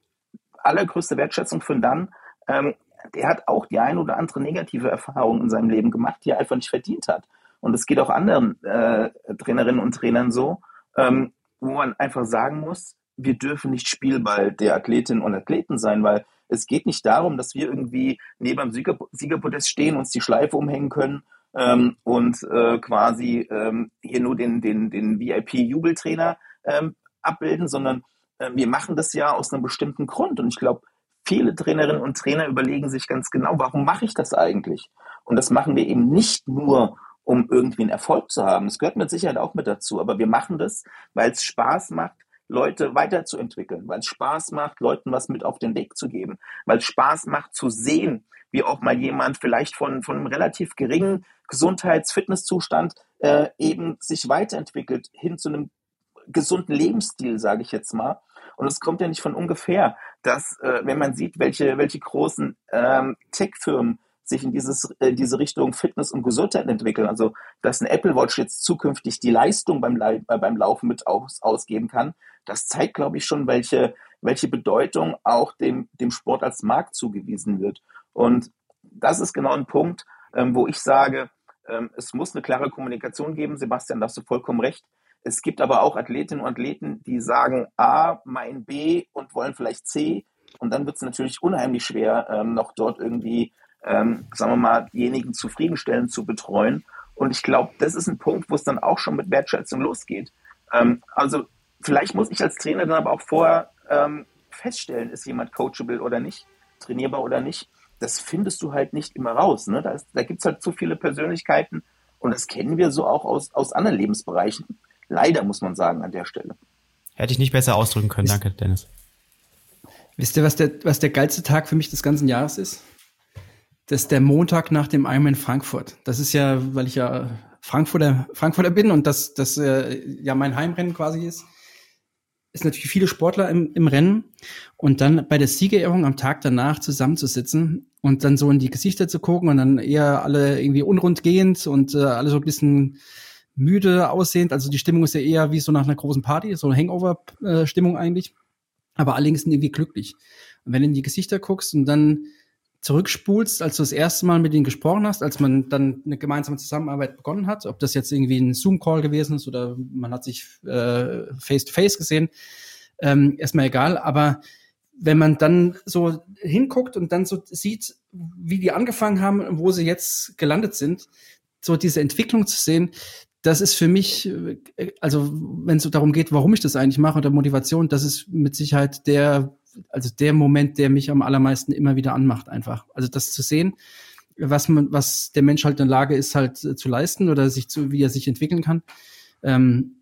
allergrößte Wertschätzung für Dan, ähm, der hat auch die ein oder andere negative Erfahrung in seinem Leben gemacht, die er einfach nicht verdient hat. Und es geht auch anderen äh, Trainerinnen und Trainern so, ähm, wo man einfach sagen muss, wir dürfen nicht Spielball der Athletinnen und Athleten sein, weil es geht nicht darum, dass wir irgendwie neben dem Sieger Siegerpodest stehen, uns die Schleife umhängen können ähm, und äh, quasi ähm, hier nur den, den, den VIP-Jubeltrainer ähm, abbilden, sondern äh, wir machen das ja aus einem bestimmten Grund. Und ich glaube, viele Trainerinnen und Trainer überlegen sich ganz genau, warum mache ich das eigentlich? Und das machen wir eben nicht nur, um irgendwie einen Erfolg zu haben. Es gehört mit Sicherheit auch mit dazu, aber wir machen das, weil es Spaß macht, Leute weiterzuentwickeln, weil es Spaß macht, Leuten was mit auf den Weg zu geben, weil es Spaß macht zu sehen, wie auch mal jemand vielleicht von, von einem relativ geringen Gesundheits-Fitnesszustand äh, eben sich weiterentwickelt hin zu einem gesunden Lebensstil, sage ich jetzt mal. Und es kommt ja nicht von ungefähr, dass, äh, wenn man sieht, welche, welche großen ähm, Tech-Firmen sich in dieses, äh, diese Richtung Fitness und Gesundheit entwickeln. Also, dass ein Apple Watch jetzt zukünftig die Leistung beim, äh, beim Laufen mit aus, ausgeben kann, das zeigt, glaube ich, schon, welche, welche Bedeutung auch dem, dem Sport als Markt zugewiesen wird. Und das ist genau ein Punkt, ähm, wo ich sage, ähm, es muss eine klare Kommunikation geben. Sebastian, da hast du vollkommen recht. Es gibt aber auch Athletinnen und Athleten, die sagen A, mein B und wollen vielleicht C. Und dann wird es natürlich unheimlich schwer, ähm, noch dort irgendwie, ähm, sagen wir mal, diejenigen zufriedenstellend zu betreuen. Und ich glaube, das ist ein Punkt, wo es dann auch schon mit Wertschätzung losgeht. Ähm, also vielleicht muss ich als Trainer dann aber auch vorher ähm, feststellen, ist jemand coachable oder nicht, trainierbar oder nicht. Das findest du halt nicht immer raus. Ne? Da, ist, da gibt es halt zu viele Persönlichkeiten und das kennen wir so auch aus, aus anderen Lebensbereichen. Leider muss man sagen an der Stelle. Hätte ich nicht besser ausdrücken können. Danke, Dennis. Wisst ihr, was der, was der geilste Tag für mich des ganzen Jahres ist? Das ist der Montag nach dem Ironman Frankfurt. Das ist ja, weil ich ja Frankfurter, Frankfurter bin und das, das äh, ja mein Heimrennen quasi ist, ist natürlich viele Sportler im, im Rennen und dann bei der Siegerehrung am Tag danach zusammenzusitzen und dann so in die Gesichter zu gucken und dann eher alle irgendwie unrund gehend und äh, alle so ein bisschen müde aussehend. Also die Stimmung ist ja eher wie so nach einer großen Party, so eine Hangover-Stimmung eigentlich. Aber alle sind irgendwie glücklich. Und wenn du in die Gesichter guckst und dann zurückspulst, als du das erste Mal mit ihnen gesprochen hast, als man dann eine gemeinsame Zusammenarbeit begonnen hat, ob das jetzt irgendwie ein Zoom-Call gewesen ist oder man hat sich äh, face-to-face gesehen, ähm, erstmal egal, aber wenn man dann so hinguckt und dann so sieht, wie die angefangen haben und wo sie jetzt gelandet sind, so diese Entwicklung zu sehen, das ist für mich, äh, also wenn es so darum geht, warum ich das eigentlich mache oder Motivation, das ist mit Sicherheit der also der Moment, der mich am allermeisten immer wieder anmacht, einfach. Also das zu sehen, was man, was der Mensch halt in der Lage ist, halt äh, zu leisten oder sich zu, wie er sich entwickeln kann. Ähm,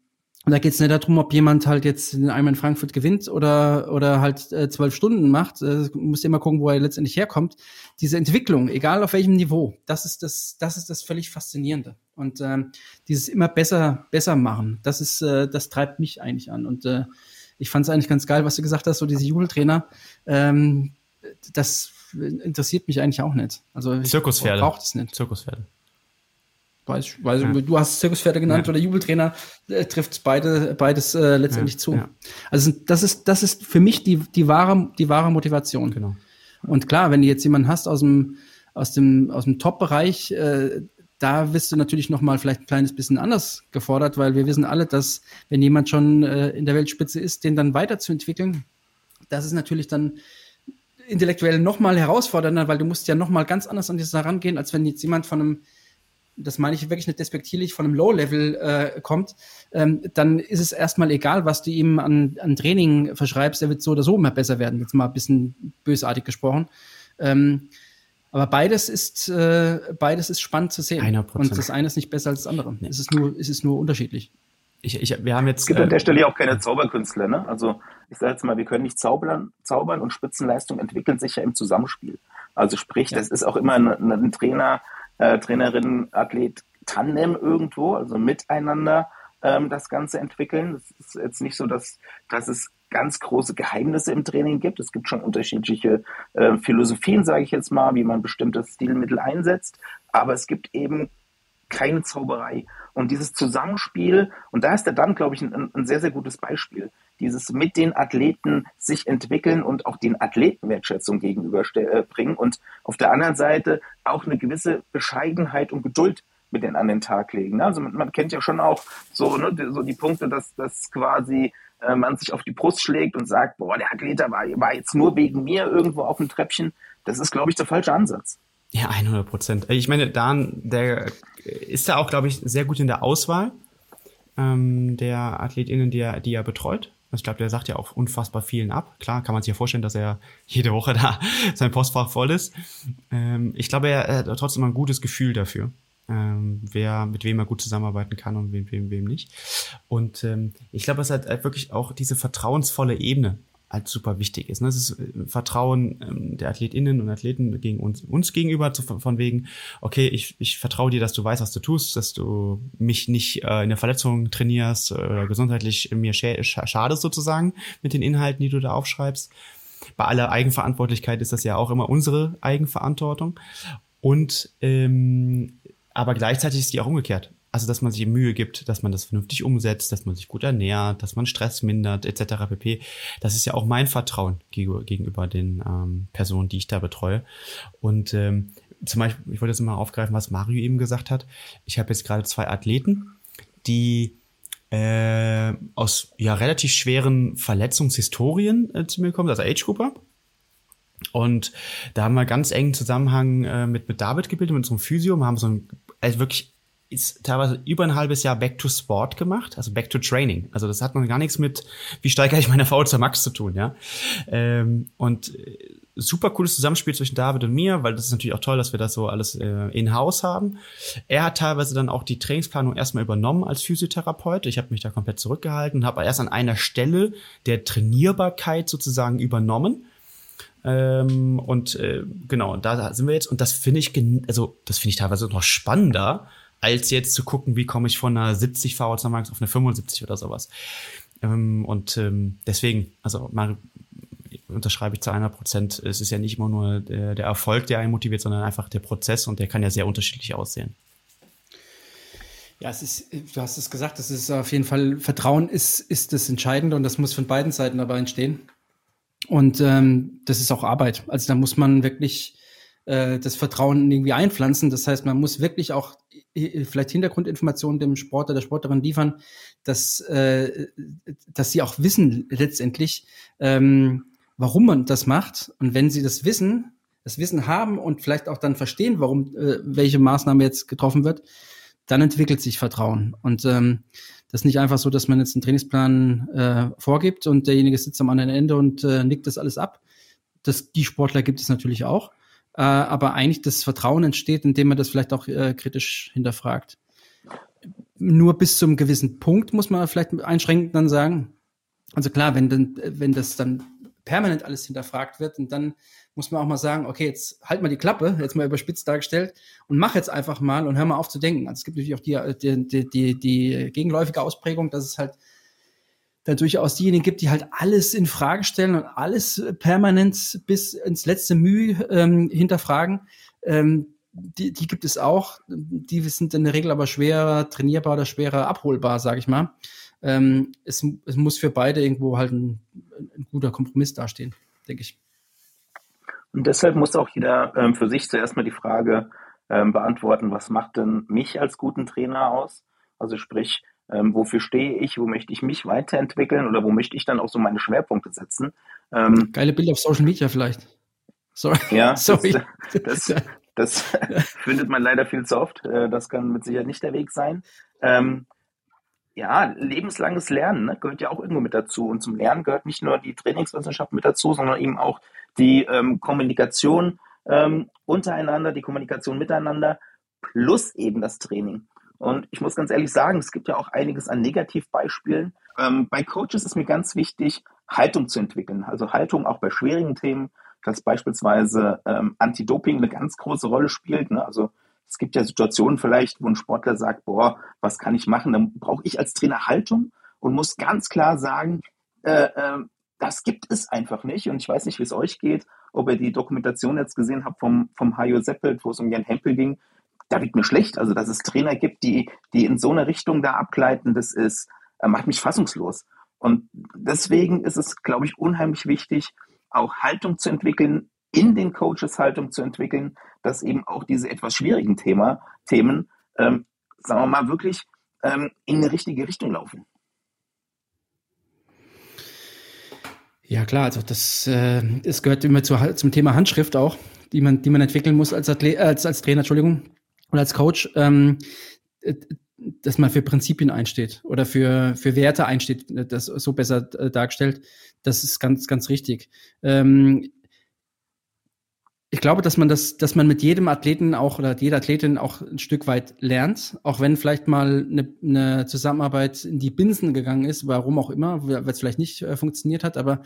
und da geht es nicht darum, ob jemand halt jetzt den Einmal in Frankfurt gewinnt oder, oder halt äh, zwölf Stunden macht. Äh, muss immer gucken, wo er letztendlich herkommt. Diese Entwicklung, egal auf welchem Niveau, das ist das, das ist das völlig Faszinierende. Und ähm, dieses immer besser, besser machen, das ist, äh, das treibt mich eigentlich an. Und äh, ich fand es eigentlich ganz geil, was du gesagt hast, so diese Jubeltrainer. Ähm, das interessiert mich eigentlich auch nicht. Also Zirkuspferde. braucht es nicht. Zirkuspferde. Weiß, weiß, ja. Du hast Zirkuspferde genannt ja. oder Jubeltrainer, äh, trifft beide, beides äh, letztendlich ja, zu. Also das ist, das ist für mich die, die wahre, die wahre Motivation. Genau. Und klar, wenn du jetzt jemanden hast aus dem, aus dem, aus dem Top-Bereich, äh, da wirst du natürlich noch mal vielleicht ein kleines bisschen anders gefordert, weil wir wissen alle, dass wenn jemand schon äh, in der Weltspitze ist, den dann weiterzuentwickeln, das ist natürlich dann intellektuell noch mal herausfordernder, weil du musst ja noch mal ganz anders an die Sache rangehen, als wenn jetzt jemand von einem das meine ich wirklich nicht despektierlich, von einem Low-Level äh, kommt, ähm, dann ist es erstmal egal, was du ihm an, an Training verschreibst, er wird so oder so immer besser werden, jetzt mal ein bisschen bösartig gesprochen. Ähm, aber beides ist, äh, beides ist spannend zu sehen. 100%. Und das eine ist nicht besser als das andere. Nee. Es, ist nur, es ist nur unterschiedlich. Ich, ich, wir haben jetzt, es gibt äh, an der Stelle auch keine Zauberkünstler. Ne? Also ich sage jetzt mal, wir können nicht zaubern, zaubern und Spitzenleistung entwickeln sich ja im Zusammenspiel. Also sprich, ja. das ist auch immer ein, ein Trainer, äh, Trainerin, Athlet, Tandem irgendwo, also miteinander ähm, das Ganze entwickeln. Es ist jetzt nicht so, dass, dass es ganz große Geheimnisse im Training gibt. Es gibt schon unterschiedliche äh, Philosophien, sage ich jetzt mal, wie man bestimmte Stilmittel einsetzt. Aber es gibt eben keine Zauberei. Und dieses Zusammenspiel, und da ist der dann, glaube ich, ein, ein, sehr, sehr gutes Beispiel. Dieses mit den Athleten sich entwickeln und auch den Athleten Wertschätzung gegenüberbringen äh, und auf der anderen Seite auch eine gewisse Bescheidenheit und Geduld mit denen an den Tag legen. Also man, man kennt ja schon auch so, ne, so die Punkte, dass, dass quasi äh, man sich auf die Brust schlägt und sagt, boah, der Athlet war, war jetzt nur wegen mir irgendwo auf dem Treppchen. Das ist, glaube ich, der falsche Ansatz. Ja, 100 Prozent. Ich meine, Dan, der ist da auch, glaube ich, sehr gut in der Auswahl ähm, der AthletInnen, die er, die er betreut. Ich glaube, der sagt ja auch unfassbar vielen ab. Klar, kann man sich ja vorstellen, dass er jede Woche da [laughs] sein Postfach voll ist. Ähm, ich glaube, er hat trotzdem ein gutes Gefühl dafür ähm, wer mit wem er gut zusammenarbeiten kann und wem, wem, wem nicht. Und ähm, ich glaube, dass halt wirklich auch diese vertrauensvolle Ebene halt super wichtig ist. Ne? Es ist äh, Vertrauen ähm, der AthletInnen und Athleten gegen uns, uns gegenüber, zu, von wegen, okay, ich, ich vertraue dir, dass du weißt, was du tust, dass du mich nicht äh, in der Verletzung trainierst oder gesundheitlich mir schadest sozusagen mit den Inhalten, die du da aufschreibst. Bei aller Eigenverantwortlichkeit ist das ja auch immer unsere Eigenverantwortung. Und ähm, aber gleichzeitig ist die auch umgekehrt. Also, dass man sich Mühe gibt, dass man das vernünftig umsetzt, dass man sich gut ernährt, dass man Stress mindert, etc. pp. Das ist ja auch mein Vertrauen gegenüber den ähm, Personen, die ich da betreue. Und ähm, zum Beispiel, ich wollte jetzt mal aufgreifen, was Mario eben gesagt hat. Ich habe jetzt gerade zwei Athleten, die äh, aus ja relativ schweren Verletzungshistorien äh, zu mir kommen, also Age-Grupper. Und da haben wir ganz engen Zusammenhang äh, mit, mit David gebildet, mit unserem Physio. Wir haben so ein also wirklich ist teilweise über ein halbes Jahr Back to Sport gemacht, also Back to Training. Also das hat noch gar nichts mit, wie steigere ich meine VO2 Max zu tun, ja. Ähm, und äh, super cooles Zusammenspiel zwischen David und mir, weil das ist natürlich auch toll, dass wir das so alles äh, in-house haben. Er hat teilweise dann auch die Trainingsplanung erstmal übernommen als Physiotherapeut. Ich habe mich da komplett zurückgehalten, habe erst an einer Stelle der Trainierbarkeit sozusagen übernommen ähm, und äh, genau, da sind wir jetzt. Und das finde ich, also das finde ich teilweise noch spannender, als jetzt zu gucken, wie komme ich von einer 70 VO2 Max auf eine 75 oder sowas. Ähm, und ähm, deswegen, also mal unterschreibe ich zu einer Prozent. Es ist ja nicht immer nur der, der Erfolg, der einen motiviert, sondern einfach der Prozess und der kann ja sehr unterschiedlich aussehen. Ja, es ist, du hast es gesagt, es ist auf jeden Fall, Vertrauen ist, ist das Entscheidende und das muss von beiden Seiten dabei entstehen. Und ähm, das ist auch Arbeit. Also da muss man wirklich äh, das Vertrauen irgendwie einpflanzen. Das heißt, man muss wirklich auch äh, vielleicht Hintergrundinformationen dem Sportler, der Sportlerin liefern, dass, äh, dass sie auch wissen letztendlich, ähm, warum man das macht. Und wenn sie das wissen, das Wissen haben und vielleicht auch dann verstehen, warum äh, welche Maßnahme jetzt getroffen wird, dann entwickelt sich Vertrauen. Und ähm, das ist nicht einfach so, dass man jetzt einen Trainingsplan äh, vorgibt und derjenige sitzt am anderen Ende und äh, nickt das alles ab. Das, die Sportler gibt es natürlich auch. Äh, aber eigentlich das Vertrauen entsteht, indem man das vielleicht auch äh, kritisch hinterfragt. Nur bis zum gewissen Punkt muss man vielleicht einschränkend dann sagen. Also klar, wenn, wenn das dann permanent alles hinterfragt wird und dann muss man auch mal sagen, okay, jetzt halt mal die Klappe, jetzt mal überspitzt dargestellt und mach jetzt einfach mal und hör mal auf zu denken. Also es gibt natürlich auch die, die, die, die gegenläufige Ausprägung, dass es halt da durchaus diejenigen gibt, die halt alles in Frage stellen und alles permanent bis ins letzte Mühe ähm, hinterfragen. Ähm, die, die gibt es auch. Die sind in der Regel aber schwerer trainierbar oder schwerer abholbar, sage ich mal. Ähm, es, es muss für beide irgendwo halt ein, ein guter Kompromiss dastehen, denke ich. Und deshalb muss auch jeder ähm, für sich zuerst mal die Frage ähm, beantworten, was macht denn mich als guten Trainer aus? Also sprich, ähm, wofür stehe ich, wo möchte ich mich weiterentwickeln oder wo möchte ich dann auch so meine Schwerpunkte setzen? Ähm, Geile Bilder auf Social Media vielleicht. Sorry. Ja, [laughs] Sorry. Das, das, [laughs] Das [laughs] findet man leider viel zu oft. Äh, das kann mit Sicherheit nicht der Weg sein. Ähm, ja, lebenslanges Lernen ne, gehört ja auch irgendwo mit dazu. Und zum Lernen gehört nicht nur die Trainingswissenschaft mit dazu, sondern eben auch die ähm, Kommunikation ähm, untereinander, die Kommunikation miteinander plus eben das Training. Und ich muss ganz ehrlich sagen, es gibt ja auch einiges an Negativbeispielen. Ähm, bei Coaches ist mir ganz wichtig, Haltung zu entwickeln. Also Haltung auch bei schwierigen Themen, dass beispielsweise ähm, Anti-Doping eine ganz große Rolle spielt. Ne? Also es gibt ja Situationen vielleicht, wo ein Sportler sagt, boah, was kann ich machen? Dann brauche ich als Trainer Haltung und muss ganz klar sagen, äh, äh, das gibt es einfach nicht. Und ich weiß nicht, wie es euch geht, ob ihr die Dokumentation jetzt gesehen habt vom, vom Hajo Seppelt, wo es um Jan Hempel ging. Da wird mir schlecht. Also, dass es Trainer gibt, die, die in so eine Richtung da abgleiten, das ist, äh, macht mich fassungslos. Und deswegen ist es, glaube ich, unheimlich wichtig, auch Haltung zu entwickeln, in den Coaches Haltung zu entwickeln, dass eben auch diese etwas schwierigen Thema, Themen, ähm, sagen wir mal, wirklich ähm, in eine richtige Richtung laufen. Ja klar, also das, äh, das gehört immer zu, zum Thema Handschrift auch, die man, die man entwickeln muss als, Athlet, als, als Trainer, Entschuldigung, oder als Coach. Ähm, äh, dass man für Prinzipien einsteht oder für, für Werte einsteht, das so besser äh, dargestellt. Das ist ganz, ganz richtig. Ähm, ich glaube, dass man das, dass man mit jedem Athleten auch oder jeder Athletin auch ein Stück weit lernt, auch wenn vielleicht mal eine, eine Zusammenarbeit in die Binsen gegangen ist, warum auch immer, weil es vielleicht nicht äh, funktioniert hat, aber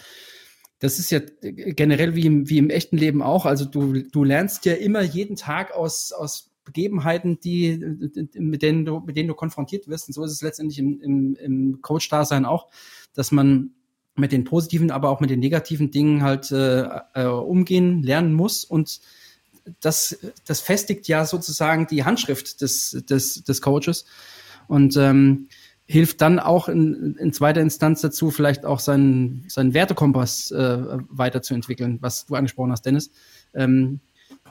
das ist ja generell wie im, wie im echten Leben auch. Also du, du lernst ja immer jeden Tag aus, aus Begebenheiten, die, mit denen du, mit denen du konfrontiert wirst. Und so ist es letztendlich im, im, im Coach-Dasein auch, dass man mit den positiven, aber auch mit den negativen Dingen halt äh, äh, umgehen, lernen muss. Und das, das festigt ja sozusagen die Handschrift des, des, des Coaches und ähm, hilft dann auch in, in zweiter Instanz dazu, vielleicht auch seinen, seinen Wertekompass äh, weiterzuentwickeln, was du angesprochen hast, Dennis. Ähm,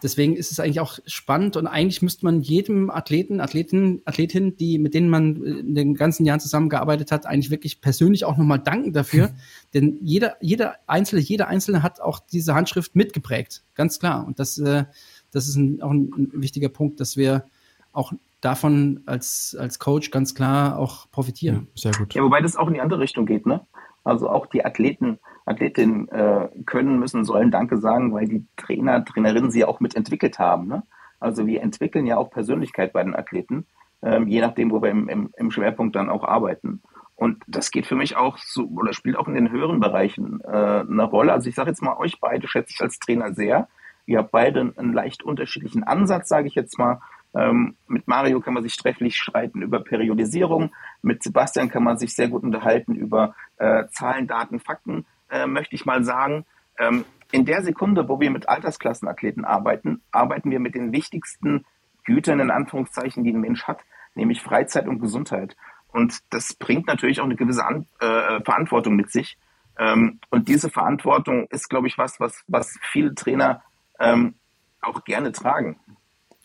Deswegen ist es eigentlich auch spannend und eigentlich müsste man jedem Athleten, Athletin, Athletin, die, mit denen man in den ganzen Jahren zusammengearbeitet hat, eigentlich wirklich persönlich auch nochmal danken dafür. [laughs] Denn jeder, jeder Einzelne, jeder Einzelne hat auch diese Handschrift mitgeprägt. Ganz klar. Und das, äh, das ist ein, auch ein, ein wichtiger Punkt, dass wir auch davon als, als Coach ganz klar auch profitieren. Ja, sehr gut. Ja, wobei das auch in die andere Richtung geht, ne? Also auch die Athleten Athletinnen äh, können, müssen, sollen Danke sagen, weil die Trainer, Trainerinnen sie auch mitentwickelt haben. Ne? Also wir entwickeln ja auch Persönlichkeit bei den Athleten, ähm, je nachdem, wo wir im, im, im, Schwerpunkt dann auch arbeiten. Und das geht für mich auch so, oder spielt auch in den höheren Bereichen äh, eine Rolle. Also ich sage jetzt mal, euch beide schätze ich als Trainer sehr. Ihr habt beide einen leicht unterschiedlichen Ansatz, sage ich jetzt mal. Ähm, mit Mario kann man sich trefflich streiten über Periodisierung. Mit Sebastian kann man sich sehr gut unterhalten über äh, Zahlen, Daten, Fakten äh, möchte ich mal sagen, ähm, in der Sekunde, wo wir mit Altersklassenathleten arbeiten, arbeiten wir mit den wichtigsten Gütern in Anführungszeichen, die ein Mensch hat, nämlich Freizeit und Gesundheit. Und das bringt natürlich auch eine gewisse An äh, Verantwortung mit sich. Ähm, und diese Verantwortung ist, glaube ich, was, was, was viele Trainer ähm, auch gerne tragen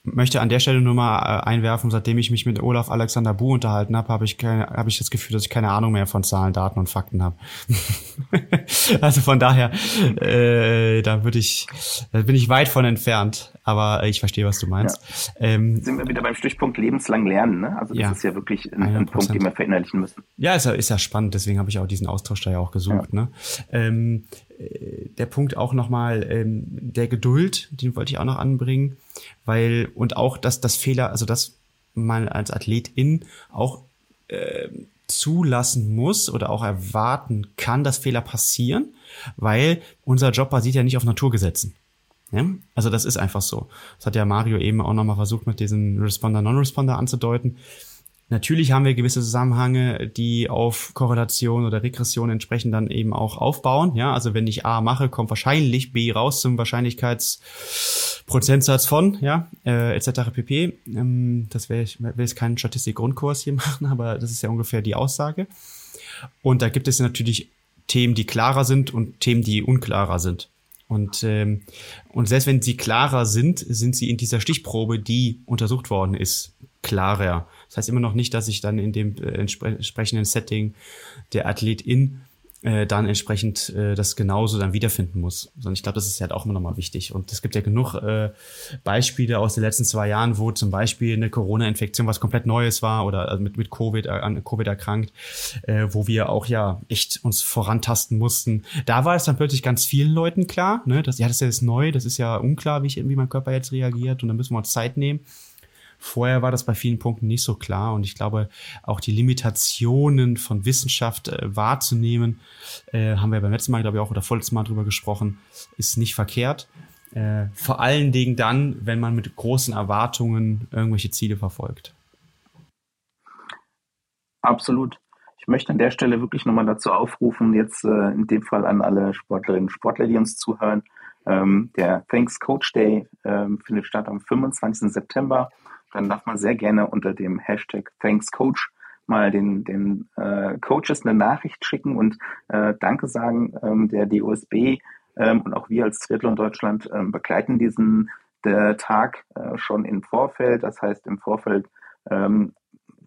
möchte an der Stelle nur mal äh, einwerfen, seitdem ich mich mit Olaf Alexander Bu unterhalten habe, habe ich, keine, hab ich das Gefühl, dass ich keine Ahnung mehr von Zahlen, Daten und Fakten habe. [laughs] also von daher, äh, da würde ich, da bin ich weit von entfernt, aber ich verstehe, was du meinst. Ja. Ähm, Sind wir wieder beim Stichpunkt lebenslang lernen, ne? Also das ja, ist ja wirklich ein, ein, Punkt, den wir verinnerlichen müssen. Ja, ist ja, ist ja spannend, deswegen habe ich auch diesen Austausch da ja auch gesucht. Ja. Ne? Ähm, äh, der Punkt auch nochmal ähm, der Geduld, den wollte ich auch noch anbringen, weil und auch, dass das Fehler, also dass man als Athletin auch äh, zulassen muss oder auch erwarten kann, dass Fehler passieren, weil unser Job basiert ja nicht auf Naturgesetzen. Ja? Also das ist einfach so. Das hat ja Mario eben auch nochmal versucht, mit diesem Responder-Non-Responder anzudeuten. Natürlich haben wir gewisse Zusammenhänge, die auf Korrelation oder Regression entsprechend dann eben auch aufbauen. Ja, also wenn ich A mache, kommt wahrscheinlich B raus zum Wahrscheinlichkeitsprozentsatz von, ja, äh, etc. pp. Ähm, das wäre ich will jetzt keinen Statistik-Grundkurs hier [laughs] machen, aber das ist ja ungefähr die Aussage. Und da gibt es natürlich Themen, die klarer sind und Themen, die unklarer sind. Und, ähm, und selbst wenn sie klarer sind, sind sie in dieser Stichprobe, die untersucht worden ist, klarer. Das heißt immer noch nicht, dass ich dann in dem äh, entsprechenden Setting der Athletin äh, dann entsprechend äh, das genauso dann wiederfinden muss. Sondern ich glaube, das ist halt auch immer nochmal wichtig. Und es gibt ja genug äh, Beispiele aus den letzten zwei Jahren, wo zum Beispiel eine Corona-Infektion was komplett Neues war oder also mit, mit Covid, äh, an Covid erkrankt, äh, wo wir auch ja echt uns vorantasten mussten. Da war es dann plötzlich ganz vielen Leuten klar, ne, dass, ja, das ist ja jetzt neu, das ist ja unklar, wie, ich, wie mein Körper jetzt reagiert und dann müssen wir uns Zeit nehmen. Vorher war das bei vielen Punkten nicht so klar und ich glaube, auch die Limitationen von Wissenschaft äh, wahrzunehmen, äh, haben wir beim letzten Mal, glaube ich, auch oder vorletzten Mal drüber gesprochen, ist nicht verkehrt. Äh, vor allen Dingen dann, wenn man mit großen Erwartungen irgendwelche Ziele verfolgt. Absolut. Ich möchte an der Stelle wirklich nochmal dazu aufrufen, jetzt äh, in dem Fall an alle Sportlerinnen und Sportler, die uns zuhören. Ähm, der Thanks Coach Day ähm, findet statt am 25. September dann darf man sehr gerne unter dem Hashtag ThanksCoach mal den, den äh, Coaches eine Nachricht schicken und äh, Danke sagen. Ähm, der DOSB ähm, und auch wir als Triathlon Deutschland ähm, begleiten diesen der Tag äh, schon im Vorfeld. Das heißt, im Vorfeld ähm,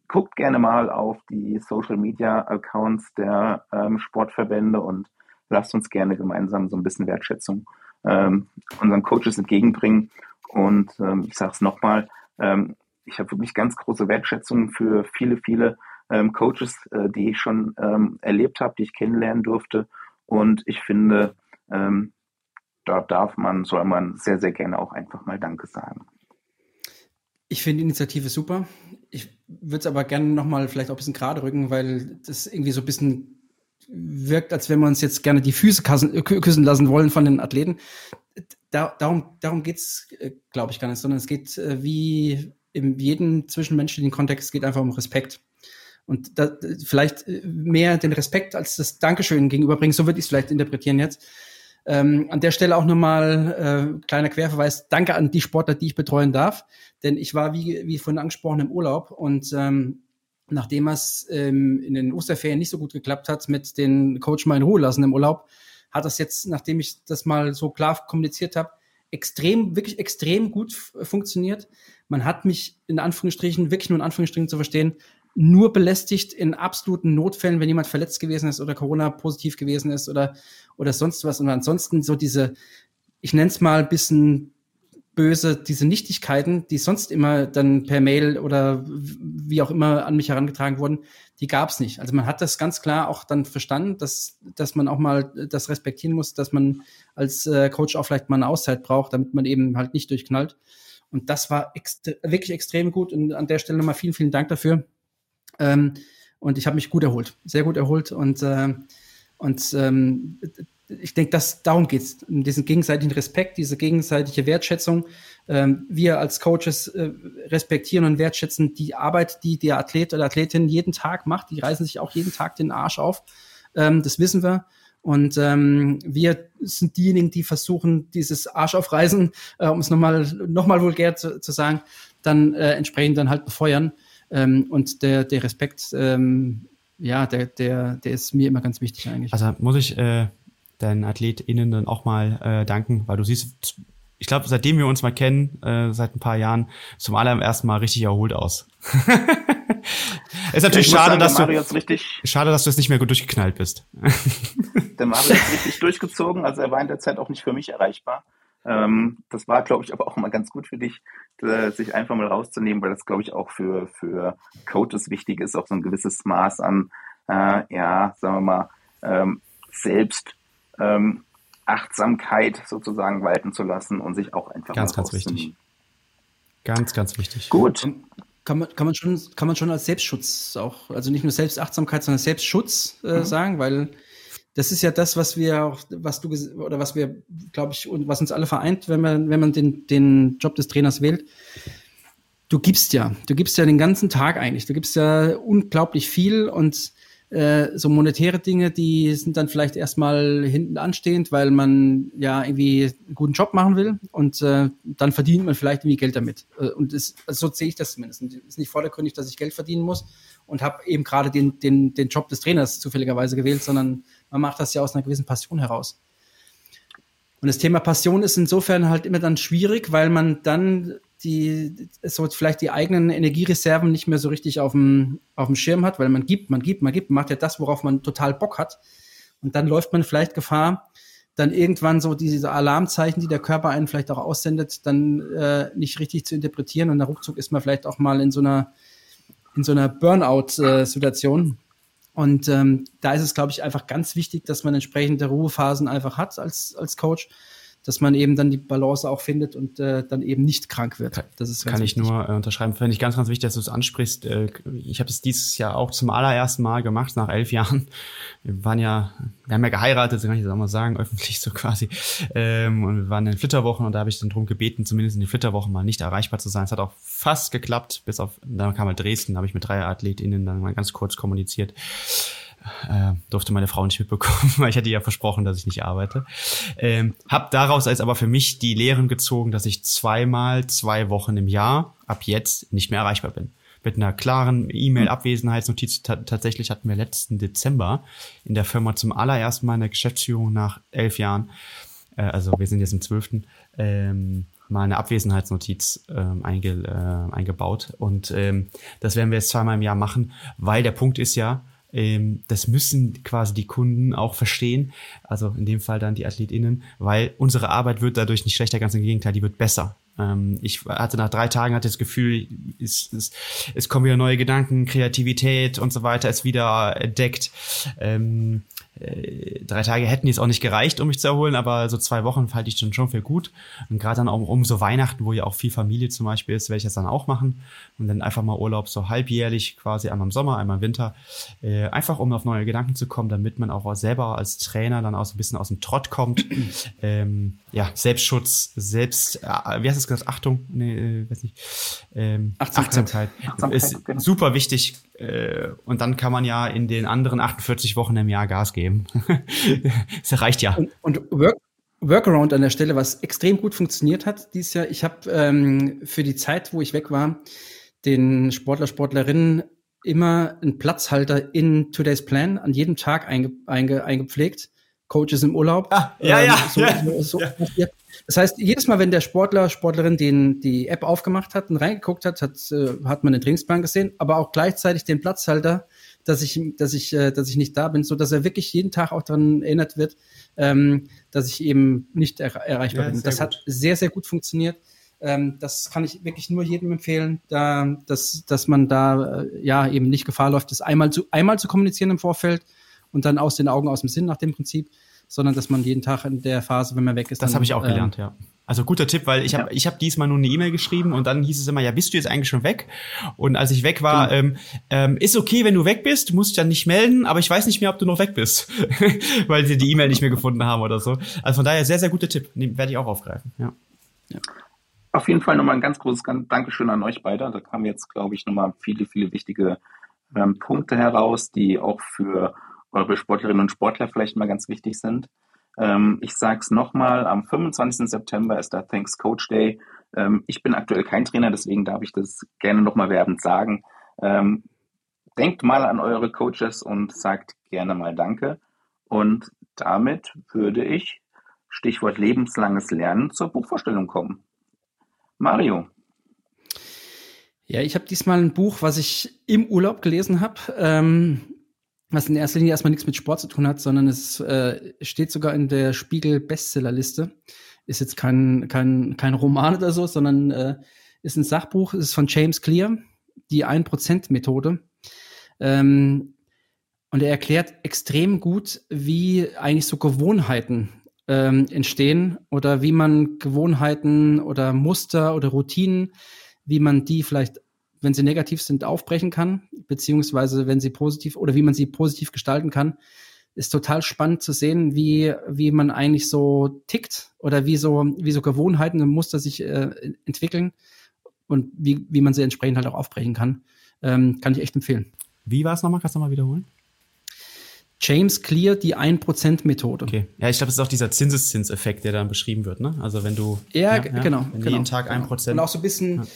guckt gerne mal auf die Social Media Accounts der ähm, Sportverbände und lasst uns gerne gemeinsam so ein bisschen Wertschätzung ähm, unseren Coaches entgegenbringen. Und ich sage es nochmal, ähm, ich habe wirklich ganz große Wertschätzung für viele, viele ähm, Coaches, äh, die ich schon ähm, erlebt habe, die ich kennenlernen durfte. Und ich finde, ähm, da darf man, soll man sehr, sehr gerne auch einfach mal Danke sagen. Ich finde die Initiative super. Ich würde es aber gerne nochmal vielleicht auch ein bisschen gerade rücken, weil das irgendwie so ein bisschen wirkt, als wenn wir uns jetzt gerne die Füße küssen lassen wollen von den Athleten da, darum, darum geht's, äh, glaube ich, gar nicht, sondern es geht äh, wie in jedem zwischenmenschlichen Kontext geht einfach um Respekt. Und da, vielleicht äh, mehr den Respekt als das Dankeschön gegenüberbringen, so würde ich es vielleicht interpretieren jetzt. Ähm, an der Stelle auch nochmal äh, kleiner Querverweis. Danke an die Sportler, die ich betreuen darf. Denn ich war, wie, wie vorhin angesprochen, im Urlaub und ähm, nachdem es ähm, in den Osterferien nicht so gut geklappt hat, mit den Coach mal in Ruhe lassen im Urlaub, hat das jetzt, nachdem ich das mal so klar kommuniziert habe, extrem, wirklich extrem gut funktioniert. Man hat mich in Anführungsstrichen, wirklich nur in Anführungsstrichen zu verstehen, nur belästigt in absoluten Notfällen, wenn jemand verletzt gewesen ist oder Corona positiv gewesen ist oder, oder sonst was. Und ansonsten so diese, ich nenne es mal bisschen böse, diese Nichtigkeiten, die sonst immer dann per Mail oder wie auch immer an mich herangetragen wurden, die gab es nicht. Also man hat das ganz klar auch dann verstanden, dass, dass man auch mal das respektieren muss, dass man als äh, Coach auch vielleicht mal eine Auszeit braucht, damit man eben halt nicht durchknallt. Und das war ext wirklich extrem gut und an der Stelle nochmal vielen, vielen Dank dafür. Ähm, und ich habe mich gut erholt, sehr gut erholt und, äh, und ähm, ich denke, dass darum geht es, diesen gegenseitigen Respekt, diese gegenseitige Wertschätzung. Ähm, wir als Coaches äh, respektieren und wertschätzen die Arbeit, die der Athlet oder Athletin jeden Tag macht. Die reißen sich auch jeden Tag den Arsch auf. Ähm, das wissen wir. Und ähm, wir sind diejenigen, die versuchen, dieses Arschaufreißen, äh, um es nochmal noch mal vulgär zu, zu sagen, dann äh, entsprechend dann halt befeuern. Ähm, und der, der Respekt, ähm, ja, der, der, der ist mir immer ganz wichtig eigentlich. Also muss ich äh, deinen AthletInnen dann auch mal äh, danken, weil du siehst, ich glaube, seitdem wir uns mal kennen, äh, seit ein paar Jahren, zum allerersten Mal richtig erholt aus. [laughs] ist natürlich schade, sagen, dass du richtig, schade, dass du jetzt nicht mehr gut durchgeknallt bist. der Mario ist richtig durchgezogen, also er war in der Zeit auch nicht für mich erreichbar. Ähm, das war, glaube ich, aber auch immer ganz gut für dich, äh, sich einfach mal rauszunehmen, weil das, glaube ich, auch für, für Coaches wichtig ist, auch so ein gewisses Maß an, äh, ja, sagen wir mal, ähm, selbst ähm, Achtsamkeit sozusagen walten zu lassen und sich auch einfach ganz, ganz wichtig. Ganz, ganz wichtig. Gut. Kann man, kann man schon, kann man schon als Selbstschutz auch, also nicht nur Selbstachtsamkeit, sondern Selbstschutz äh, mhm. sagen, weil das ist ja das, was wir auch, was du oder was wir, glaube ich, und was uns alle vereint, wenn man, wenn man den, den Job des Trainers wählt. Du gibst ja, du gibst ja den ganzen Tag eigentlich. Du gibst ja unglaublich viel und äh, so monetäre Dinge, die sind dann vielleicht erstmal hinten anstehend, weil man ja irgendwie einen guten Job machen will und äh, dann verdient man vielleicht irgendwie Geld damit. Äh, und das, also so sehe ich das zumindest. Es ist nicht vordergründig, dass ich Geld verdienen muss und habe eben gerade den, den, den Job des Trainers zufälligerweise gewählt, sondern man macht das ja aus einer gewissen Passion heraus. Und das Thema Passion ist insofern halt immer dann schwierig, weil man dann die so vielleicht die eigenen Energiereserven nicht mehr so richtig auf dem, auf dem Schirm hat, weil man gibt, man gibt, man gibt, man macht ja das, worauf man total Bock hat. Und dann läuft man vielleicht Gefahr, dann irgendwann so diese Alarmzeichen, die der Körper einen vielleicht auch aussendet, dann äh, nicht richtig zu interpretieren. Und der ruckzuck ist man vielleicht auch mal in so einer, in so einer Burnout-Situation. Und ähm, da ist es, glaube ich, einfach ganz wichtig, dass man entsprechende Ruhephasen einfach hat als, als Coach dass man eben dann die Balance auch findet und äh, dann eben nicht krank wird. Das ist Kann ich nur äh, unterschreiben. Finde ich ganz, ganz wichtig, dass du es ansprichst. Äh, ich habe es dieses Jahr auch zum allerersten Mal gemacht, nach elf Jahren. Wir waren ja, wir haben ja geheiratet, so kann ich das auch mal sagen, öffentlich so quasi. Ähm, und wir waren in den Flitterwochen und da habe ich dann drum gebeten, zumindest in den Flitterwochen mal nicht erreichbar zu sein. Es hat auch fast geklappt, bis auf, dann kam halt Dresden, da habe ich mit drei AthletInnen dann mal ganz kurz kommuniziert äh, durfte meine Frau nicht mitbekommen, [laughs] weil ich hatte ja versprochen, dass ich nicht arbeite. Ähm, hab daraus als aber für mich die Lehren gezogen, dass ich zweimal zwei Wochen im Jahr ab jetzt nicht mehr erreichbar bin. Mit einer klaren E-Mail-Abwesenheitsnotiz. tatsächlich hatten wir letzten Dezember in der Firma zum allerersten Mal in der Geschäftsführung nach elf Jahren, äh, also wir sind jetzt im zwölften, ähm, mal eine Abwesenheitsnotiz ähm, einge, äh, eingebaut. Und ähm, das werden wir jetzt zweimal im Jahr machen, weil der Punkt ist ja, ähm, das müssen quasi die Kunden auch verstehen, also in dem Fall dann die AthletInnen, weil unsere Arbeit wird dadurch nicht schlechter, ganz im Gegenteil, die wird besser. Ähm, ich hatte nach drei Tagen hatte das Gefühl, es, es, es kommen wieder neue Gedanken, Kreativität und so weiter ist wieder entdeckt. Ähm, äh, drei Tage hätten jetzt auch nicht gereicht, um mich zu erholen, aber so zwei Wochen halte ich dann schon für gut. Und gerade dann auch um so Weihnachten, wo ja auch viel Familie zum Beispiel ist, werde ich das dann auch machen. Und dann einfach mal Urlaub so halbjährlich, quasi einmal im Sommer, einmal im Winter. Äh, einfach um auf neue Gedanken zu kommen, damit man auch selber als Trainer dann auch so ein bisschen aus dem Trott kommt. [clears throat] ähm, ja, Selbstschutz, Selbst, äh, wie heißt das gesagt? Achtung, nee, äh, weiß nicht. Ähm, Achtsamkeit. Achtsamkeit. ist genau. super wichtig. Äh, und dann kann man ja in den anderen 48 Wochen im Jahr Gas geben. [laughs] das reicht ja. Und, und Work, Workaround an der Stelle, was extrem gut funktioniert hat dieses Jahr. Ich habe ähm, für die Zeit, wo ich weg war, den Sportler, Sportlerinnen immer einen Platzhalter in Today's Plan an jedem Tag einge, einge, eingepflegt Coaches im Urlaub. Ah, ja, ähm, ja, so, ja, so, ja. Das heißt, jedes Mal, wenn der Sportler, Sportlerin den, die App aufgemacht hat und reingeguckt hat, hat, äh, hat man den Trainingsplan gesehen, aber auch gleichzeitig den Platzhalter, dass ich, dass ich, äh, dass ich nicht da bin, so dass er wirklich jeden Tag auch daran erinnert wird, ähm, dass ich eben nicht er erreichbar ja, bin. Das gut. hat sehr, sehr gut funktioniert. Ähm, das kann ich wirklich nur jedem empfehlen, da, dass, dass man da äh, ja eben nicht Gefahr läuft, das einmal zu, einmal zu kommunizieren im Vorfeld und dann aus den Augen, aus dem Sinn nach dem Prinzip, sondern dass man jeden Tag in der Phase, wenn man weg ist. Das habe ich auch ähm, gelernt, ja. Also guter Tipp, weil ich habe ja. ich hab diesmal nur eine E-Mail geschrieben und dann hieß es immer, ja, bist du jetzt eigentlich schon weg? Und als ich weg war, genau. ähm, ähm, ist okay, wenn du weg bist, musst dich dann nicht melden, aber ich weiß nicht mehr, ob du noch weg bist, [laughs] weil sie die E-Mail nicht mehr gefunden haben oder so. Also von daher sehr, sehr guter Tipp, den werde ich auch aufgreifen. Ja. ja. Auf jeden Fall nochmal ein ganz großes Dankeschön an euch beide. Da kamen jetzt, glaube ich, nochmal viele, viele wichtige ähm, Punkte heraus, die auch für eure Sportlerinnen und Sportler vielleicht mal ganz wichtig sind. Ähm, ich sage es nochmal, am 25. September ist der Thanks Coach Day. Ähm, ich bin aktuell kein Trainer, deswegen darf ich das gerne nochmal werbend sagen. Ähm, denkt mal an eure Coaches und sagt gerne mal Danke. Und damit würde ich, Stichwort lebenslanges Lernen, zur Buchvorstellung kommen. Mario. Ja, ich habe diesmal ein Buch, was ich im Urlaub gelesen habe. Ähm, was in erster Linie erstmal nichts mit Sport zu tun hat, sondern es äh, steht sogar in der Spiegel Bestsellerliste. Ist jetzt kein, kein, kein Roman oder so, sondern äh, ist ein Sachbuch, ist von James Clear, die 1%-Methode. Ähm, und er erklärt extrem gut, wie eigentlich so Gewohnheiten ähm, entstehen oder wie man Gewohnheiten oder Muster oder Routinen, wie man die vielleicht wenn sie negativ sind, aufbrechen kann, beziehungsweise wenn sie positiv oder wie man sie positiv gestalten kann, ist total spannend zu sehen, wie, wie man eigentlich so tickt oder wie so, wie so Gewohnheiten und Muster sich äh, entwickeln und wie, wie man sie entsprechend halt auch aufbrechen kann. Ähm, kann ich echt empfehlen. Wie war es nochmal? Kannst du nochmal wiederholen? James Clear, die 1%-Methode. Okay. Ja, ich glaube, es ist auch dieser Zinseszinseffekt, der dann beschrieben wird, ne? Also wenn du ja, ja genau, wenn genau, jeden Tag 1%. Genau. Und auch so ein bisschen, ja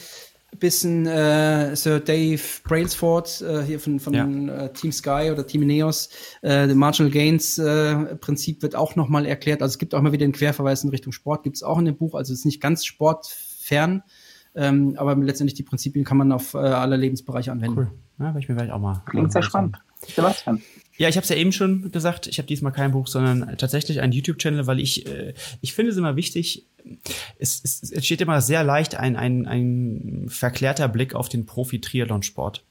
bisschen äh, Sir Dave Brailsford äh, hier von, von ja. äh, Team Sky oder Team Ineos. Äh, der Marginal Gains äh, Prinzip wird auch nochmal erklärt. Also es gibt auch mal wieder einen Querverweis in Richtung Sport, gibt es auch in dem Buch. Also es ist nicht ganz sportfern, ähm, aber letztendlich die Prinzipien kann man auf äh, alle Lebensbereiche anwenden. Cool. Ja, ich mir vielleicht auch mal. Klingt sehr spannend. Sebastian. Ja, ich habe es ja eben schon gesagt, ich habe diesmal kein Buch, sondern tatsächlich einen YouTube-Channel, weil ich, äh, ich finde es immer wichtig, es, es, es entsteht immer sehr leicht ein, ein, ein verklärter Blick auf den Profi-Triathlon-Sport.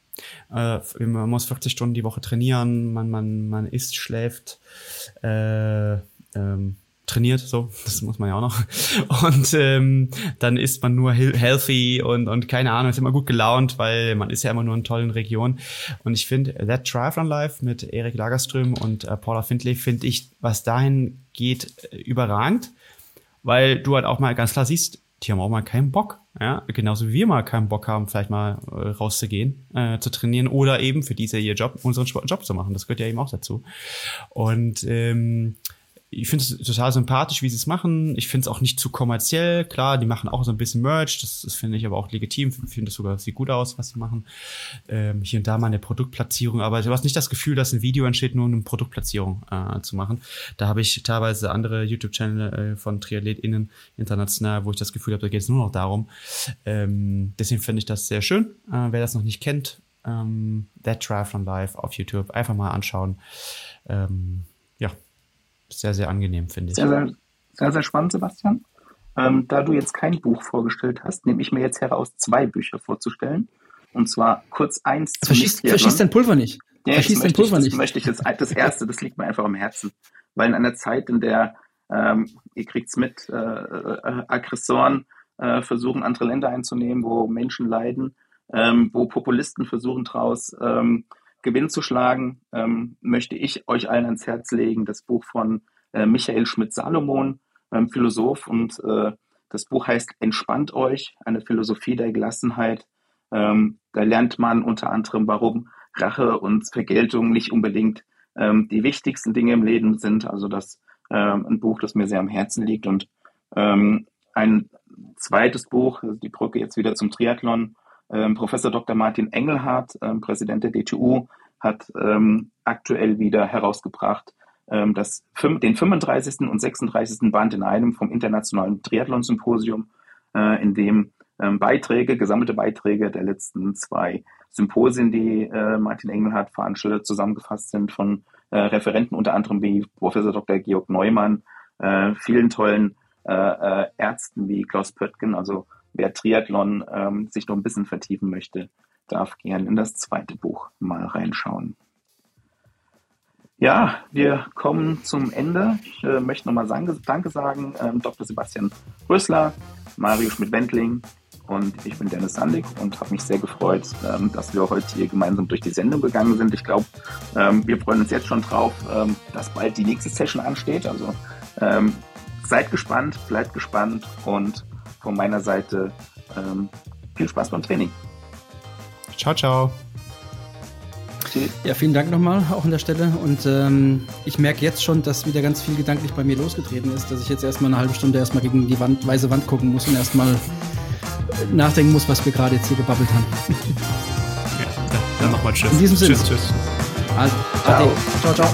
Äh, man muss 40 Stunden die Woche trainieren, man, man, man isst, schläft, äh, ähm, trainiert, so, das muss man ja auch noch. Und ähm, dann ist man nur healthy und, und keine Ahnung, ist immer gut gelaunt, weil man ist ja immer nur in tollen Regionen. Und ich finde, That Triathlon Life mit Erik Lagerström und äh, Paula Findlay finde ich, was dahin geht, äh, überragend, weil du halt auch mal ganz klar siehst, die haben auch mal keinen Bock. Ja, genauso wie wir mal keinen Bock haben, vielleicht mal äh, rauszugehen, äh, zu trainieren oder eben für diese ihr Job, unseren Job zu machen. Das gehört ja eben auch dazu. Und ähm, ich finde es total sympathisch, wie sie es machen. Ich finde es auch nicht zu kommerziell. Klar, die machen auch so ein bisschen Merch. Das, das finde ich aber auch legitim. Ich finde es sogar, sieht gut aus, was sie machen. Ähm, hier und da mal eine Produktplatzierung. Aber du hast nicht das Gefühl, dass ein Video entsteht, nur eine Produktplatzierung äh, zu machen. Da habe ich teilweise andere YouTube-Channel äh, von TriathletInnen international, wo ich das Gefühl habe, da geht es nur noch darum. Ähm, deswegen finde ich das sehr schön. Äh, wer das noch nicht kennt, ähm, That Triathlon Live auf YouTube, einfach mal anschauen. Ähm, ja, sehr, sehr angenehm, finde ich. Sehr, sehr, sehr, sehr spannend, Sebastian. Ähm, da du jetzt kein Buch vorgestellt hast, nehme ich mir jetzt heraus, zwei Bücher vorzustellen. Und zwar kurz eins zu Verschießt, verschießt dein Pulver nicht. Ja, verschießt dein Pulver ich, nicht. Das möchte ich jetzt, das erste, das liegt mir einfach am Herzen. Weil in einer Zeit, in der, ähm, ihr kriegt's mit, äh, äh, Aggressoren äh, versuchen, andere Länder einzunehmen, wo Menschen leiden, ähm, wo Populisten versuchen, daraus ähm, Gewinn zu schlagen, ähm, möchte ich euch allen ans Herz legen, das Buch von äh, Michael Schmidt-Salomon, ähm, Philosoph. Und äh, das Buch heißt Entspannt euch, eine Philosophie der Gelassenheit. Ähm, da lernt man unter anderem, warum Rache und Vergeltung nicht unbedingt ähm, die wichtigsten Dinge im Leben sind. Also das ähm, ein Buch, das mir sehr am Herzen liegt. Und ähm, ein zweites Buch, die Brücke jetzt wieder zum Triathlon, ähm, Professor Dr. Martin Engelhardt, ähm, Präsident der DTU, hat ähm, aktuell wieder herausgebracht, ähm, das, den 35. und 36. Band in einem vom Internationalen Triathlon-Symposium, äh, in dem ähm, Beiträge, gesammelte Beiträge der letzten zwei Symposien, die äh, Martin Engelhardt veranstaltet, zusammengefasst sind von äh, Referenten, unter anderem wie Professor Dr. Georg Neumann, äh, vielen tollen äh, äh, Ärzten wie Klaus Pöttgen, also wer Triathlon ähm, sich noch ein bisschen vertiefen möchte, darf gern in das zweite Buch mal reinschauen. Ja, wir kommen zum Ende. Ich äh, möchte nochmal Danke sagen, ähm, Dr. Sebastian Rösler, Mario Schmidt-Wendling und ich bin Dennis Sandig und habe mich sehr gefreut, ähm, dass wir heute hier gemeinsam durch die Sendung gegangen sind. Ich glaube, ähm, wir freuen uns jetzt schon drauf, ähm, dass bald die nächste Session ansteht. Also ähm, seid gespannt, bleibt gespannt und von meiner Seite ähm, viel Spaß beim Training. Ciao, ciao. Ja, vielen Dank nochmal auch an der Stelle. Und ähm, ich merke jetzt schon, dass wieder ganz viel gedanklich bei mir losgetreten ist, dass ich jetzt erstmal eine halbe Stunde erstmal gegen die Wand, weiße Wand gucken muss und erstmal nachdenken muss, was wir gerade jetzt hier gebabbelt haben. Ja, dann nochmal Tschüss. In diesem Sinne. Tschüss, tschüss. Also, ciao. ciao, ciao.